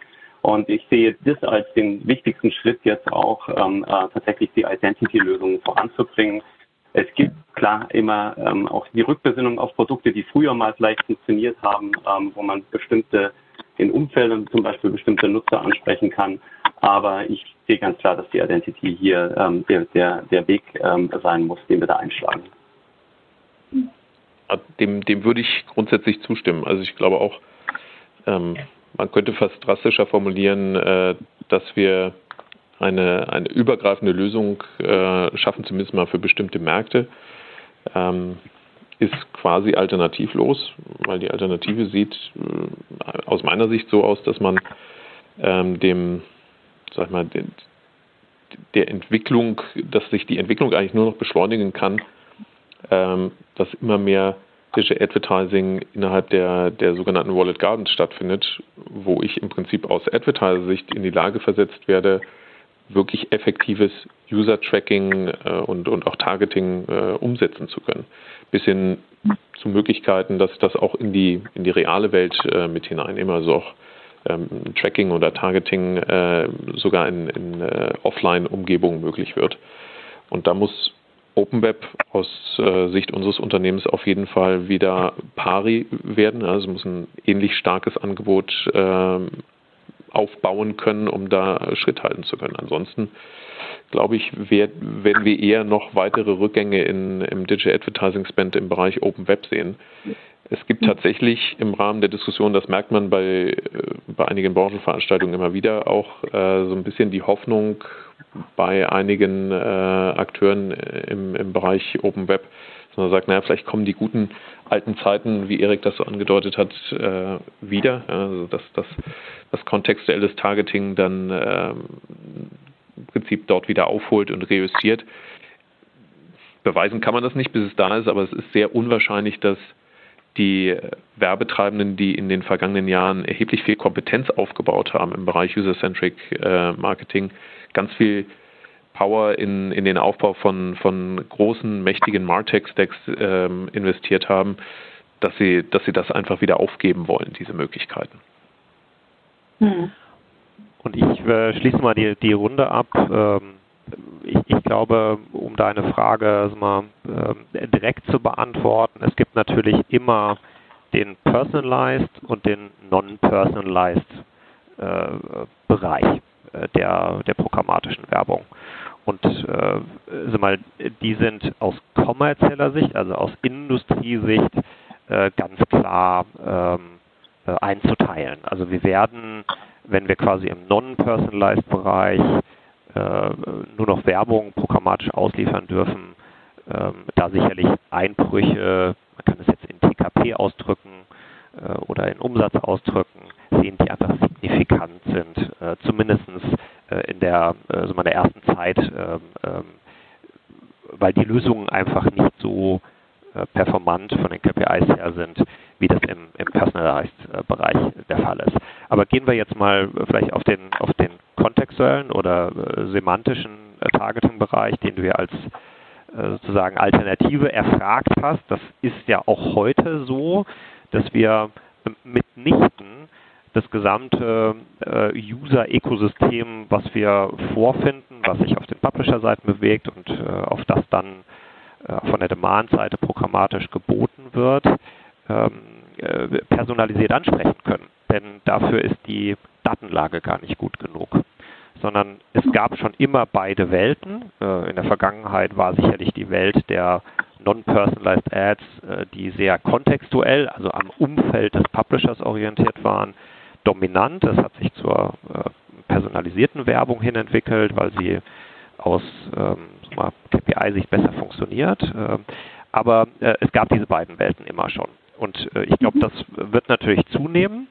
Und ich sehe das als den wichtigsten Schritt jetzt auch ähm, äh, tatsächlich die Identity-Lösungen voranzubringen, es gibt klar immer ähm, auch die Rückbesinnung auf Produkte, die früher mal vielleicht funktioniert haben, ähm, wo man bestimmte in Umfeldern zum Beispiel bestimmte Nutzer ansprechen kann. Aber ich sehe ganz klar, dass die Identity hier ähm, der, der, der Weg ähm, sein muss, den wir da einschlagen. Dem, dem würde ich grundsätzlich zustimmen. Also ich glaube auch, ähm, man könnte fast drastischer formulieren, äh, dass wir eine, eine übergreifende Lösung äh, schaffen, zumindest mal für bestimmte Märkte, ähm, ist quasi alternativlos, weil die Alternative sieht äh, aus meiner Sicht so aus, dass man ähm, dem, sag mal, den, der Entwicklung, dass sich die Entwicklung eigentlich nur noch beschleunigen kann, ähm, dass immer mehr Digital Advertising innerhalb der, der sogenannten Wallet Gardens stattfindet, wo ich im Prinzip aus Advertiser-Sicht in die Lage versetzt werde, wirklich effektives User-Tracking äh, und, und auch Targeting äh, umsetzen zu können. Bis hin zu Möglichkeiten, dass das auch in die, in die reale Welt äh, mit hineinnehme, also auch ähm, Tracking oder Targeting äh, sogar in, in äh, Offline-Umgebungen möglich wird. Und da muss Open Web aus äh, Sicht unseres Unternehmens auf jeden Fall wieder pari werden. Also muss ein ähnlich starkes Angebot äh, aufbauen können, um da Schritt halten zu können. Ansonsten glaube ich, werden wir eher noch weitere Rückgänge in, im Digital Advertising Spend im Bereich Open Web sehen. Es gibt tatsächlich im Rahmen der Diskussion, das merkt man bei, äh, bei einigen Branchenveranstaltungen immer wieder, auch äh, so ein bisschen die Hoffnung bei einigen äh, Akteuren im, im Bereich Open Web, dass man sagt, naja, vielleicht kommen die guten alten Zeiten, wie Erik das so angedeutet hat, äh, wieder. Also dass, dass das kontextuelles Targeting dann äh, im Prinzip dort wieder aufholt und reüssiert. Beweisen kann man das nicht, bis es da ist, aber es ist sehr unwahrscheinlich, dass die Werbetreibenden, die in den vergangenen Jahren erheblich viel Kompetenz aufgebaut haben im Bereich User-Centric äh, Marketing, ganz viel Power in, in den Aufbau von, von großen, mächtigen Martech-Stacks ähm, investiert haben, dass sie, dass sie das einfach wieder aufgeben wollen, diese Möglichkeiten. Hm. Und ich äh, schließe mal die, die Runde ab. Ähm, ich, ich, glaube, um deine Frage also mal, äh, direkt zu beantworten, es gibt natürlich immer den Personalized und den Non-Personalized äh, Bereich der, der programmatischen Werbung. Und äh, mal, die sind aus kommerzieller Sicht, also aus Industriesicht, äh, ganz klar ähm, äh, einzuteilen. Also wir werden, wenn wir quasi im Non-Personalized-Bereich äh, nur noch Werbung programmatisch ausliefern dürfen, ähm, da sicherlich Einbrüche, man kann es jetzt in TKP ausdrücken äh, oder in Umsatz ausdrücken, sehen, die einfach signifikant sind, äh, zumindest äh, in der, also der ersten Zeit, ähm, ähm, weil die Lösungen einfach nicht so äh, performant von den KPIs her sind, wie das im, im Personalized-Bereich der Fall ist. Aber gehen wir jetzt mal vielleicht auf den, auf den kontextuellen oder äh, semantischen äh, Targeting-Bereich, den du ja als äh, sozusagen Alternative erfragt hast. Das ist ja auch heute so, dass wir mitnichten das gesamte äh, User-Ökosystem, was wir vorfinden, was sich auf den Publisher-Seiten bewegt und äh, auf das dann äh, von der Demand-Seite programmatisch geboten wird, ähm, äh, personalisiert ansprechen können. Denn dafür ist die Datenlage gar nicht gut genug. Sondern es gab schon immer beide Welten. In der Vergangenheit war sicherlich die Welt der Non-Personalized Ads, äh, die sehr kontextuell, also am Umfeld des Publishers orientiert waren, dominant. Das hat sich zur äh, personalisierten Werbung hin entwickelt, weil sie aus ähm, KPI-Sicht besser funktioniert. Äh, aber äh, es gab diese beiden Welten immer schon. Und äh, ich glaube, das wird natürlich zunehmen.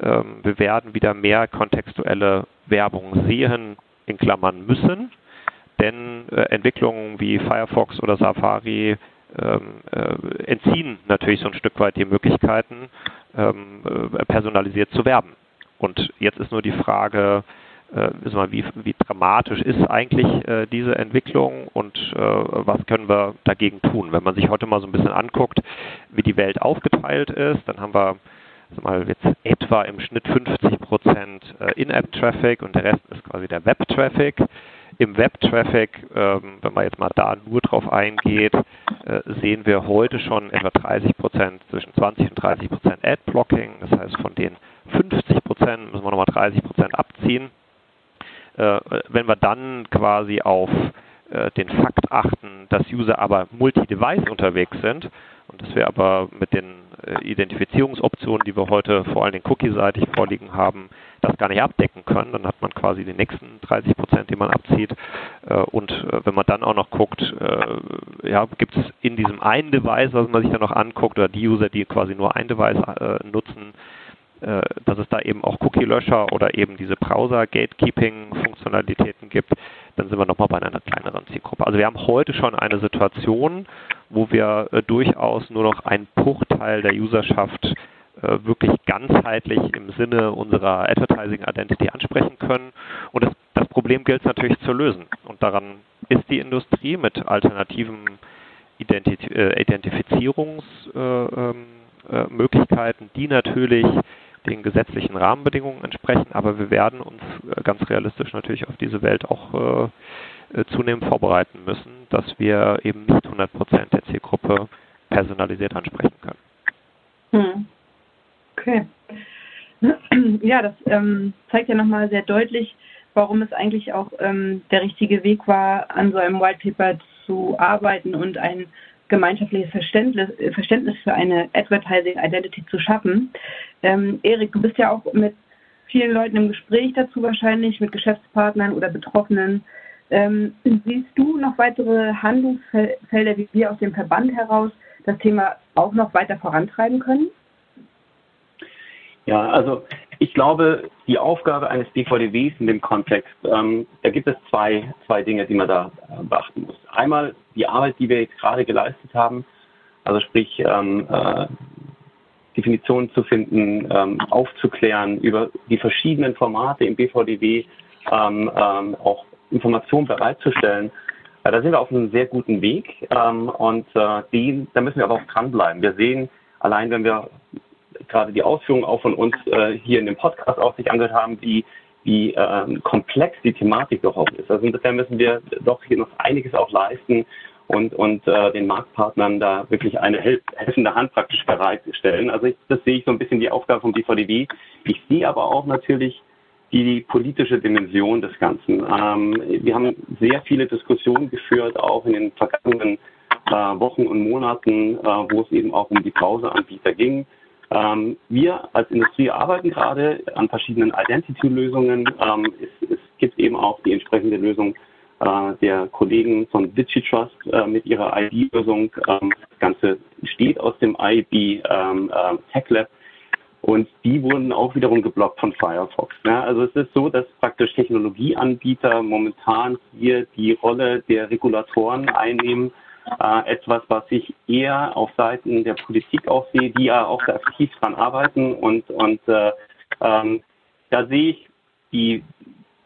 Ähm, wir werden wieder mehr kontextuelle Werbung sehen, in Klammern müssen. Denn äh, Entwicklungen wie Firefox oder Safari ähm, äh, entziehen natürlich so ein Stück weit die Möglichkeiten, ähm, äh, personalisiert zu werben. Und jetzt ist nur die Frage, äh, wie, wie, dramatisch ist eigentlich äh, diese Entwicklung und äh, was können wir dagegen tun? Wenn man sich heute mal so ein bisschen anguckt, wie die Welt aufgeteilt ist, dann haben wir mal jetzt etwa im Schnitt 50 Prozent In-App-Traffic und der Rest ist quasi der Web-Traffic. Im Web-Traffic, ähm, wenn man jetzt mal da nur drauf eingeht, äh, sehen wir heute schon etwa 30 Prozent, zwischen 20 und 30 Prozent Ad-Blocking. Das heißt, von den 50 Prozent müssen wir nochmal 30 Prozent abziehen. Äh, wenn wir dann quasi auf äh, den Fakt achten, dass User aber multi-device unterwegs sind und dass wir aber mit den äh, Identifizierungsoptionen, die wir heute vor allem Cookie-seitig vorliegen haben, das gar nicht abdecken können. Dann hat man quasi die nächsten 30 Prozent, die man abzieht. Äh, und äh, wenn man dann auch noch guckt, äh, ja, gibt es in diesem einen Device, was man sich dann noch anguckt, oder die User, die quasi nur ein Device nutzen, dass es da eben auch Cookie-Löscher oder eben diese Browser-Gatekeeping-Funktionalitäten gibt, dann sind wir nochmal bei einer kleineren Zielgruppe. Also wir haben heute schon eine Situation, wo wir durchaus nur noch einen Bruchteil der Userschaft äh, wirklich ganzheitlich im Sinne unserer Advertising Identity ansprechen können. Und das, das Problem gilt es natürlich zu lösen. Und daran ist die Industrie mit alternativen Identif äh, Identifizierungsmöglichkeiten, äh, ähm, die natürlich den gesetzlichen Rahmenbedingungen entsprechen, aber wir werden uns äh, ganz realistisch natürlich auf diese Welt auch äh, zunehmend vorbereiten müssen, dass wir eben nicht 100 Prozent der Zielgruppe personalisiert ansprechen können. Hm. Okay. [CLEARS THROAT] Ja, das ähm, zeigt ja nochmal sehr deutlich, warum es eigentlich auch ähm, der richtige Weg war, an so einem White Paper zu arbeiten und ein gemeinschaftliches Verständnis, Verständnis für eine Advertising Identity zu schaffen. Ähm, Erik, du bist ja auch mit vielen Leuten im Gespräch dazu wahrscheinlich, mit Geschäftspartnern oder Betroffenen. Ähm, siehst du noch weitere Handlungsfelder, wie wir aus dem Verband heraus das Thema auch noch weiter vorantreiben können? Ja, also ich glaube, die Aufgabe eines DVDWs in dem Kontext, ähm, da gibt es zwei, zwei Dinge, die man da äh, beachten muss. Einmal die Arbeit, die wir jetzt gerade geleistet haben, also sprich ähm, äh, Definitionen zu finden, ähm, aufzuklären über die verschiedenen Formate im BVDW, ähm, ähm, auch Informationen bereitzustellen. Äh, da sind wir auf einem sehr guten Weg ähm, und äh, die, da müssen wir aber auch dranbleiben. Wir sehen, allein wenn wir gerade die Ausführungen auch von uns äh, hier in dem Podcast auch sich angehört haben, wie, wie äh, komplex die Thematik doch auch ist. Also insofern müssen wir doch hier noch einiges auch leisten und, und äh, den Marktpartnern da wirklich eine hel helfende Hand praktisch bereitstellen. Also ich, das sehe ich so ein bisschen die Aufgabe vom DVDW. Ich sehe aber auch natürlich die politische Dimension des Ganzen. Ähm, wir haben sehr viele Diskussionen geführt, auch in den vergangenen äh, Wochen und Monaten, äh, wo es eben auch um die Browseranbieter ging. Ähm, wir als Industrie arbeiten gerade an verschiedenen Identity-Lösungen. Ähm, es, es, gibt eben auch die entsprechende Lösung äh, der Kollegen von DigiTrust äh, mit ihrer ID-Lösung. Ähm, das Ganze steht aus dem IB ähm, äh, Tech Lab und die wurden auch wiederum geblockt von Firefox. Ja, also es ist so, dass praktisch Technologieanbieter momentan hier die Rolle der Regulatoren einnehmen äh, etwas, was ich eher auf Seiten der Politik auch sehe, die ja auch sehr aktiv dran arbeiten und, und äh, ähm, da sehe ich die,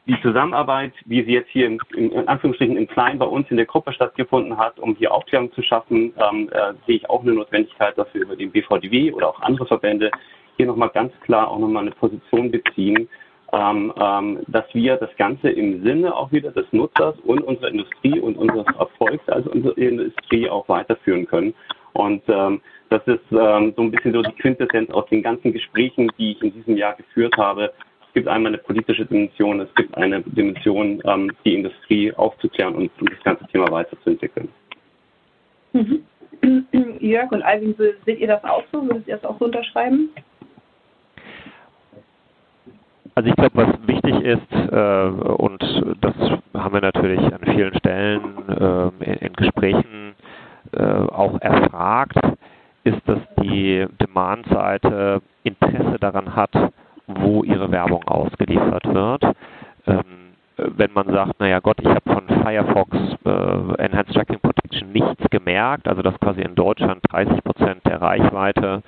die Zusammenarbeit, wie sie jetzt hier in, in Anführungsstrichen im Kleinen bei uns in der Gruppe stattgefunden hat, um hier Aufklärung zu schaffen, ähm, äh, sehe ich auch eine Notwendigkeit, dass wir über den BVDW oder auch andere Verbände hier nochmal ganz klar auch nochmal eine Position beziehen, ähm, ähm, dass wir das Ganze im Sinne auch wieder des Nutzers und unserer Industrie und unseres Erfolgs als unsere Industrie auch weiterführen können. Und ähm, das ist ähm, so ein bisschen so die Quintessenz aus den ganzen Gesprächen, die ich in diesem Jahr geführt habe. Es gibt einmal eine politische Dimension, es gibt eine Dimension, ähm, die Industrie aufzuklären und, und das ganze Thema weiterzuentwickeln. Mhm. [CLEARS THROAT] Jörg und Alvin, seht ihr das auch so? Würdet ihr das auch so unterschreiben? Also ich glaube, was wichtig ist, äh, und das haben wir natürlich an vielen Stellen äh, in, in, Gesprächen äh, auch erfragt, ist, dass die Demand-Seite Interesse daran hat, wo ihre Werbung ausgeliefert wird. Ähm, wenn man sagt, naja Gott, ich habe von Firefox äh, Enhanced Tracking Protection nichts gemerkt, also dass quasi in Deutschland 30 Prozent der Reichweite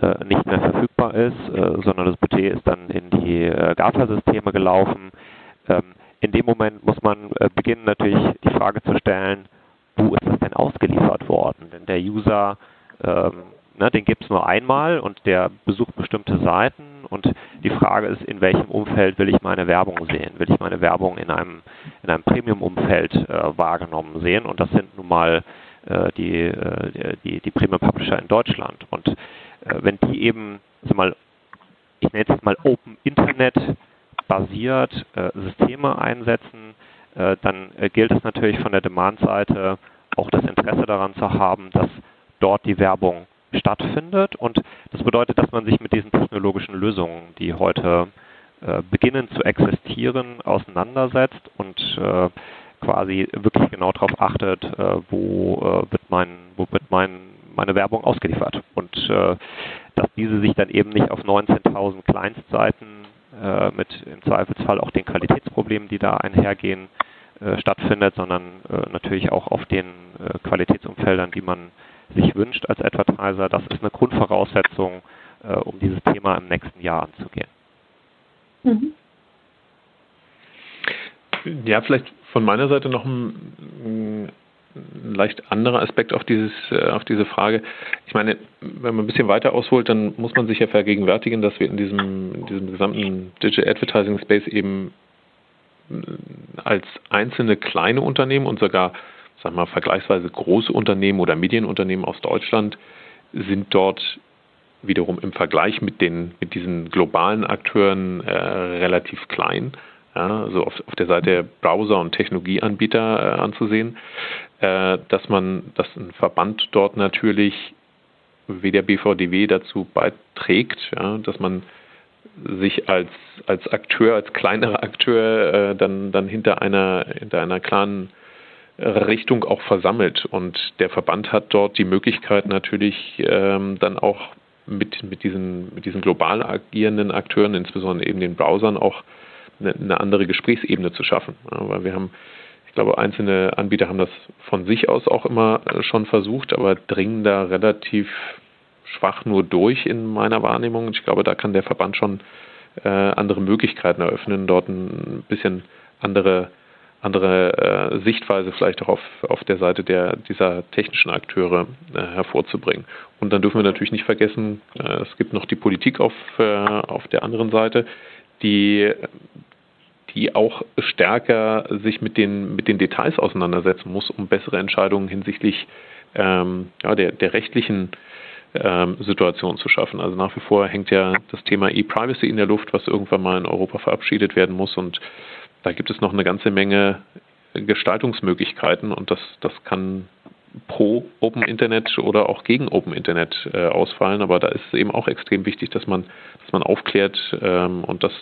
äh, nicht mehr verfügbar ist, äh, sondern das Budget ist dann in die äh, GAFA-Systeme gelaufen. Ähm, in dem Moment muss man äh, beginnen natürlich die Frage zu stellen, wo ist das denn ausgeliefert worden? Denn der User, ähm, ne, den gibt es nur einmal und der besucht bestimmte Seiten und die Frage ist, in welchem Umfeld will ich meine Werbung sehen? Will ich meine Werbung in einem, in einem Premium-Umfeld äh, wahrgenommen sehen? Und das sind nun mal die, die, die Premium Publisher in Deutschland. Und wenn die eben, also mal, ich nenne es mal Open Internet basiert äh, Systeme einsetzen, äh, dann äh, gilt es natürlich von der Demand-Seite auch das Interesse daran zu haben, dass dort die Werbung stattfindet. Und das bedeutet, dass man sich mit diesen technologischen Lösungen, die heute äh, beginnen zu existieren, auseinandersetzt und äh, quasi wirklich genau darauf achtet, äh, wo äh, wird mein, wo wird mein, meine Werbung ausgeliefert und äh, dass diese sich dann eben nicht auf 19.000 Kleinstseiten äh, mit im Zweifelsfall auch den Qualitätsproblemen, die da einhergehen, äh, stattfindet, sondern äh, natürlich auch auf den äh, Qualitätsumfeldern, die man sich wünscht als Advertiser. Das ist eine Grundvoraussetzung, äh, um dieses Thema im nächsten Jahr anzugehen. Mhm. Ja, vielleicht von meiner Seite noch ein, ein leicht anderer Aspekt auf dieses äh, auf diese Frage. Ich meine, wenn man ein bisschen weiter ausholt, dann muss man sich ja vergegenwärtigen, dass wir in diesem in diesem gesamten Digital Advertising Space eben äh, als einzelne kleine Unternehmen und sogar sagen wir mal vergleichsweise große Unternehmen oder Medienunternehmen aus Deutschland sind dort wiederum im Vergleich mit den mit diesen globalen Akteuren äh, relativ klein ja, also auf, auf der Seite der Browser und Technologieanbieter äh, anzusehen, äh, dass man, dass ein Verband dort natürlich wie der BVDW dazu beiträgt, ja, dass man sich als, als Akteur, als kleinerer Akteur äh, dann, dann hinter einer, hinter einer klaren Richtung auch versammelt. Und der Verband hat dort die Möglichkeit natürlich ähm, dann auch mit, mit, diesen, mit diesen global agierenden Akteuren, insbesondere eben den Browsern, auch eine, andere Gesprächsebene zu schaffen. Weil wir haben, ich glaube, einzelne Anbieter haben das von sich aus auch immer äh, schon versucht, aber dringen da relativ schwach nur durch in meiner Wahrnehmung. Ich glaube, da kann der Verband schon äh, andere Möglichkeiten eröffnen, dort ein bisschen andere andere äh, Sichtweise vielleicht auch auf, auf der Seite der, dieser technischen Akteure hervorzubringen. Und dann dürfen wir natürlich nicht vergessen, es gibt noch die Politik auf, auf der anderen Seite, die die auch stärker sich mit den, mit den Details auseinandersetzen muss, um bessere Entscheidungen hinsichtlich ähm, ja, der, der rechtlichen ähm, Situation zu schaffen. Also nach wie vor hängt ja das Thema E-Privacy in der Luft, was irgendwann mal in Europa verabschiedet werden muss. Und da gibt es noch eine ganze Menge Gestaltungsmöglichkeiten und das, das kann pro Open Internet oder auch gegen Open Internet äh, ausfallen. Aber da ist es eben auch extrem wichtig, dass man, dass man aufklärt ähm, und das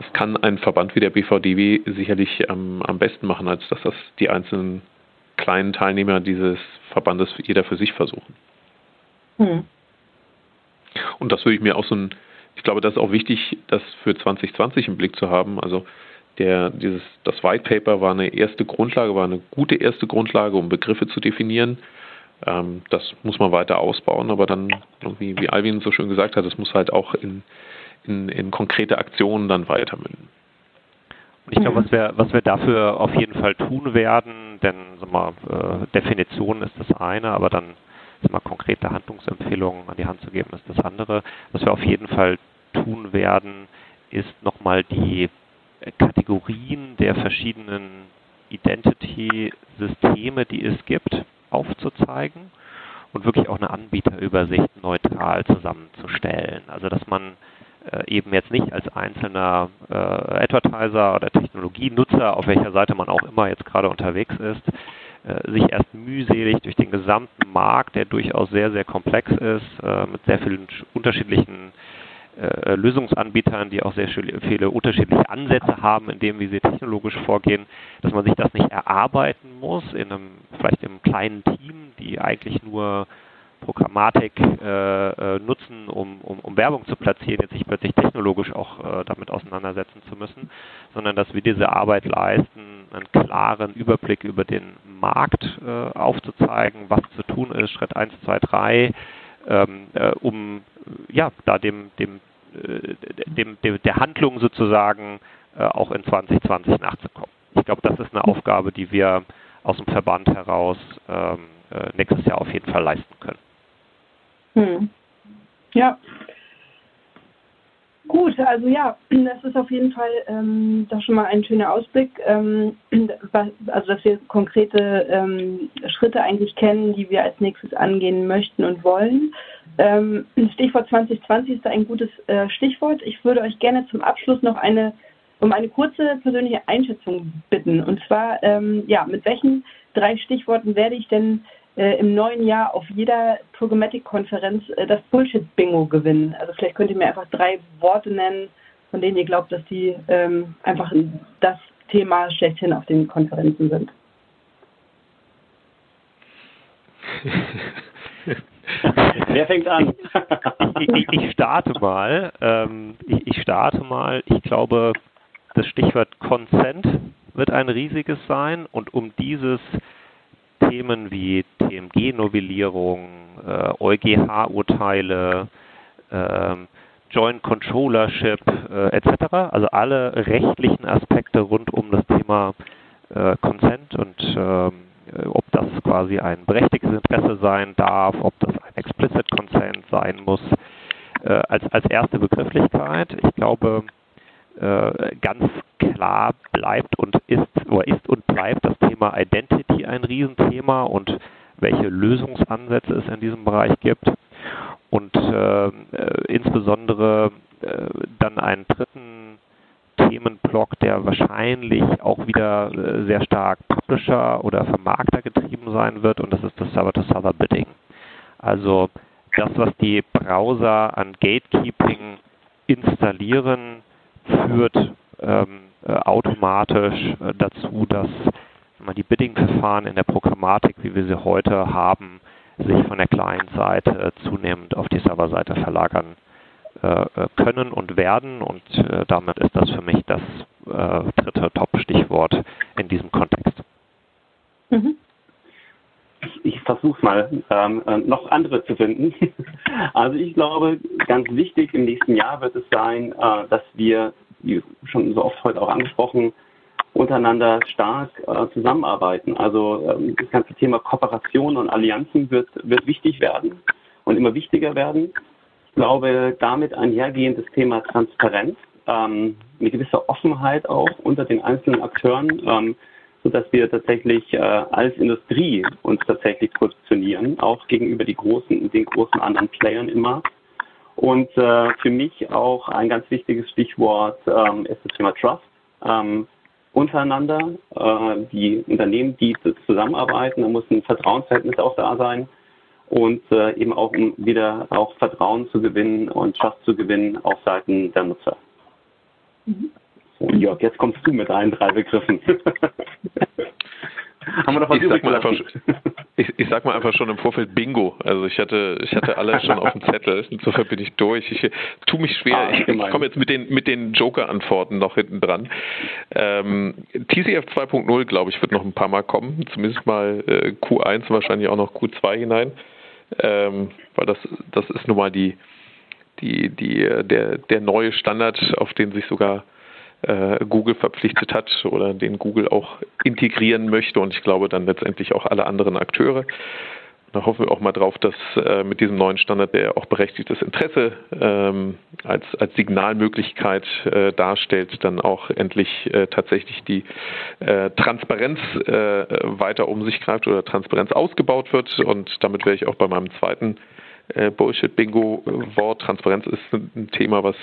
das kann ein Verband wie der BVDW sicherlich ähm, am besten machen, als dass das die einzelnen kleinen Teilnehmer dieses Verbandes jeder für sich versuchen. Hm. Und das würde ich mir auch so ein, ich glaube, das ist auch wichtig, das für 2020 im Blick zu haben. Also der, dieses, das White Paper war eine erste Grundlage, war eine gute erste Grundlage, um Begriffe zu definieren. Ähm, das muss man weiter ausbauen, aber dann, wie, wie Alvin so schön gesagt hat, es muss halt auch in, in, in konkrete Aktionen dann weitermünden. Ich glaube, was wir, was wir dafür auf jeden Fall tun werden, denn sag mal, äh, Definition ist das eine, aber dann mal, konkrete Handlungsempfehlungen an die Hand zu geben, ist das andere. Was wir auf jeden Fall tun werden, ist nochmal die Kategorien der verschiedenen Identity-Systeme, die es gibt, aufzuzeigen und wirklich auch eine Anbieterübersicht neutral zusammenzustellen. Also dass man eben jetzt nicht als einzelner äh, Advertiser oder Technologienutzer, auf welcher Seite man auch immer jetzt gerade unterwegs ist, äh, sich erst mühselig durch den gesamten Markt, der durchaus sehr, sehr komplex ist, äh, mit sehr vielen unterschiedlichen äh, Lösungsanbietern, die auch sehr viele unterschiedliche Ansätze haben, in dem, wie sie technologisch vorgehen, dass man sich das nicht erarbeiten muss in einem, vielleicht im kleinen Team, die eigentlich nur Programmatik äh, äh, nutzen, um, um, um Werbung zu platzieren, jetzt nicht plötzlich technologisch auch äh, damit auseinandersetzen zu müssen, sondern dass wir diese Arbeit leisten, einen klaren Überblick über den Markt äh, aufzuzeigen, was zu tun ist, Schritt 1, 2, 3, ähm, äh, um ja da dem, dem, äh, dem, dem der Handlung sozusagen auch in 2020 nachzukommen. Ich glaube, das ist eine Aufgabe, die wir aus dem Verband heraus ähm, nächstes Jahr auf jeden Fall leisten können. Hm. Ja. Gut, also ja, das ist auf jeden Fall ähm, doch schon mal ein schöner Ausblick. Ähm, also, dass wir konkrete ähm, Schritte eigentlich kennen, die wir als nächstes angehen möchten und wollen. Ähm, Stichwort 2020 ist da ein gutes äh, Stichwort. Ich würde euch gerne zum Abschluss noch eine um eine kurze persönliche Einschätzung bitten. Und zwar, ähm, ja, mit welchen drei Stichworten werde ich denn äh, im neuen Jahr auf jeder Programmatic-Konferenz äh, das Bullshit-Bingo gewinnen. Also vielleicht könnt ihr mir einfach drei Worte nennen, von denen ihr glaubt, dass die ähm, einfach das Thema schlechthin auf den Konferenzen sind? [LAUGHS] Wer fängt an? ich, ich, starte mal. Ähm, ich, ich, starte mal. Ich glaube, das Stichwort Consent wird ein riesiges sein und um dieses Themen wie TMG-Novellierung, äh, EuGH-Urteile, äh, Joint Controllership äh, etc., also alle rechtlichen Aspekte rund um das Thema äh, Consent und ähm, ob das quasi ein berechtigtes Interesse sein darf, ob das ein Explicit Consent sein muss, äh, als, als erste Begrifflichkeit. Ich glaube, äh, ganz klar bleibt und ist oder ist und bleibt das Thema Identity ein Riesenthema und welche Lösungsansätze es in diesem Bereich gibt und äh, äh, insbesondere äh, dann einen dritten Themenblock, der wahrscheinlich auch wieder äh, sehr stark Publisher oder Vermarkter getrieben sein wird und das ist das Server-to-Server-Bidding. Also das, was die Browser an Gatekeeping installieren, führt ähm, äh, automatisch dazu, dass die Bidding-Verfahren in der Programmatik, wie wir sie heute haben, sich von der Client-Seite zunehmend auf die Serverseite verlagern äh, äh können und werden. Und äh, damit ist das für mich das äh, dritte Top-Stichwort in diesem Kontext. Mhm. Ich versuche mal, ähm, noch andere zu finden. [LAUGHS] Also ich glaube, ganz wichtig im nächsten Jahr wird es sein, äh, dass wir wie schon so oft heute auch angesprochen, untereinander stark äh, zusammenarbeiten. Also ähm, das ganze Thema Kooperation und Allianzen wird, wird wichtig werden und immer wichtiger werden. Ich glaube, damit einhergehend das Thema Transparenz, ähm, eine gewisse Offenheit auch unter den einzelnen Akteuren, ähm, sodass wir tatsächlich äh, als Industrie uns tatsächlich positionieren, auch gegenüber die großen, den großen anderen Playern im Markt. Und äh, für mich auch ein ganz wichtiges Stichwort ähm, ist das Thema Trust. Ähm, untereinander, äh, die Unternehmen, die zusammenarbeiten, da muss ein Vertrauensverhältnis auch da sein und äh, eben auch um wieder auch Vertrauen zu gewinnen und Trust zu gewinnen auf Seiten der Nutzer. Mhm. So, Jörg, jetzt kommst du mit allen drei Begriffen. [LAUGHS] Haben wir noch was ich sag, mal einfach, ich, ich, sag mal einfach schon im Vorfeld Bingo. Also ich hatte, ich hatte alle schon auf dem Zettel. Insofern bin ich durch. Ich tue mich schwer. Ah, ich, ich komme jetzt mit den, mit den Joker-Antworten noch hinten dran. Ähm, TCF 2.0, glaube ich, wird noch ein paar Mal kommen. Zumindest mal äh, Q1, wahrscheinlich auch noch Q2 hinein. Ähm, weil das, das ist nun mal die, die, die, der, der neue Standard, auf den sich sogar äh, Google verpflichtet hat oder den Google auch integrieren möchte und ich glaube dann letztendlich auch alle anderen Akteure. Da hoffen wir auch mal drauf, dass äh, mit diesem neuen Standard, der auch berechtigtes Interesse ähm, als, als Signalmöglichkeit äh, darstellt, dann auch endlich äh, tatsächlich die äh, Transparenz äh, weiter um sich greift oder Transparenz ausgebaut wird. Und damit wäre ich auch bei meinem zweiten äh, Bullshit-Bingo-Wort. Transparenz ist ein Thema, was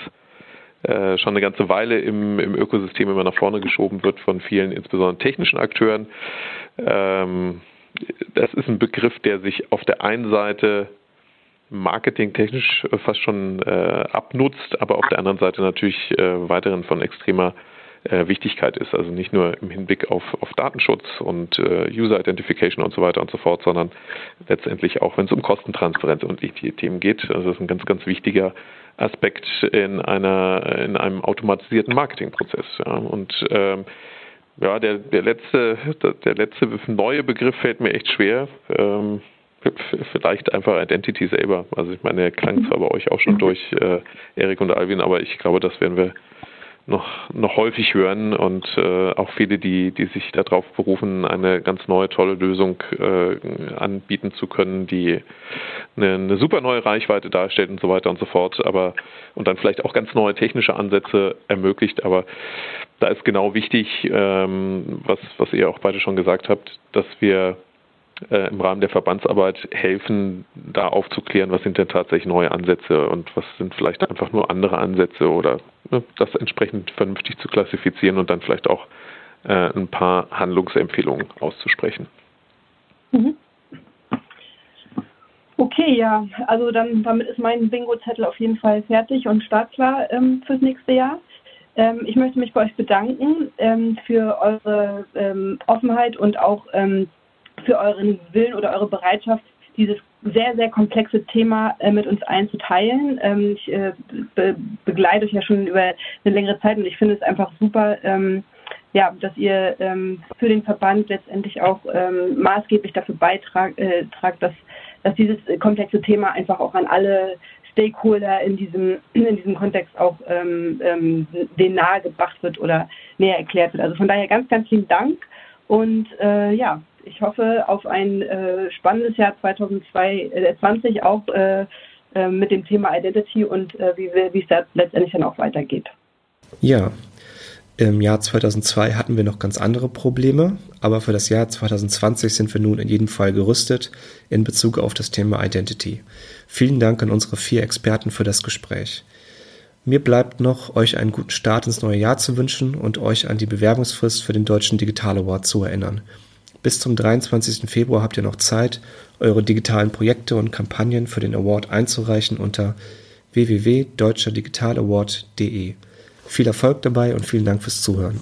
äh, schon eine ganze Weile im, im Ökosystem immer nach vorne geschoben wird von vielen, insbesondere technischen Akteuren. Ähm, das ist ein Begriff, der sich auf der einen Seite marketingtechnisch fast schon äh, abnutzt, aber auf der anderen Seite natürlich äh, weiterhin von extremer äh, Wichtigkeit ist. Also nicht nur im Hinblick auf, auf Datenschutz und äh, User Identification und so weiter und so fort, sondern letztendlich auch, wenn es um Kostentransparenz und die Themen geht. Also das ist ein ganz, ganz wichtiger Aspekt in einer in einem automatisierten Marketingprozess. Ja. Und ähm, ja, der, der letzte, der letzte neue Begriff fällt mir echt schwer. Ähm, vielleicht einfach Identity selber. Also ich meine, der klang zwar bei euch auch schon durch, äh, Erik und Alvin, aber ich glaube, das werden wir noch, noch häufig hören und äh, auch viele, die, die sich darauf berufen, eine ganz neue, tolle Lösung äh, anbieten zu können, die eine, eine super neue Reichweite darstellt und so weiter und so fort, aber und dann vielleicht auch ganz neue technische Ansätze ermöglicht, aber da ist genau wichtig, ähm, was, was ihr auch beide schon gesagt habt, dass wir äh, im Rahmen der Verbandsarbeit helfen, da aufzuklären, was sind denn tatsächlich neue Ansätze und was sind vielleicht einfach nur andere Ansätze oder das entsprechend vernünftig zu klassifizieren und dann vielleicht auch äh, ein paar Handlungsempfehlungen auszusprechen. Mhm. Okay, ja, also dann damit ist mein Bingo-Zettel auf jeden Fall fertig und startklar ähm, fürs nächste Jahr. Ähm, ich möchte mich bei euch bedanken ähm, für eure ähm, Offenheit und auch ähm, für euren Willen oder eure Bereitschaft, dieses sehr, sehr komplexe Thema äh, mit uns allen zu teilen. Ähm, ich äh, be begleite euch ja schon über eine längere Zeit und ich finde es einfach super, ähm, ja, dass ihr ähm, für den Verband letztendlich auch maßgeblich dafür beitragt, äh, dass, dass dieses komplexe Thema einfach auch an alle Stakeholder in diesem, in diesem Kontext auch denen nahegebracht wird oder näher erklärt wird. Also von daher ganz, ganz vielen Dank und ja, ich hoffe auf ein äh, spannendes Jahr 2020 äh, auch äh, äh, mit dem Thema Identity und äh, wie, wie es da letztendlich dann auch weitergeht. Ja, im Jahr 2002 hatten wir noch ganz andere Probleme, aber für das Jahr 2020 sind wir nun in jedem Fall gerüstet in Bezug auf das Thema Identity. Vielen Dank an unsere vier Experten für das Gespräch. Mir bleibt noch, euch einen guten Start ins neue Jahr zu wünschen und euch an die Bewerbungsfrist für den Deutschen Digital Award zu erinnern. Bis zum 23. Februar habt ihr noch Zeit, eure digitalen Projekte und Kampagnen für den Award einzureichen unter www.deutscherdigitalaward.de. Viel Erfolg dabei und vielen Dank fürs Zuhören.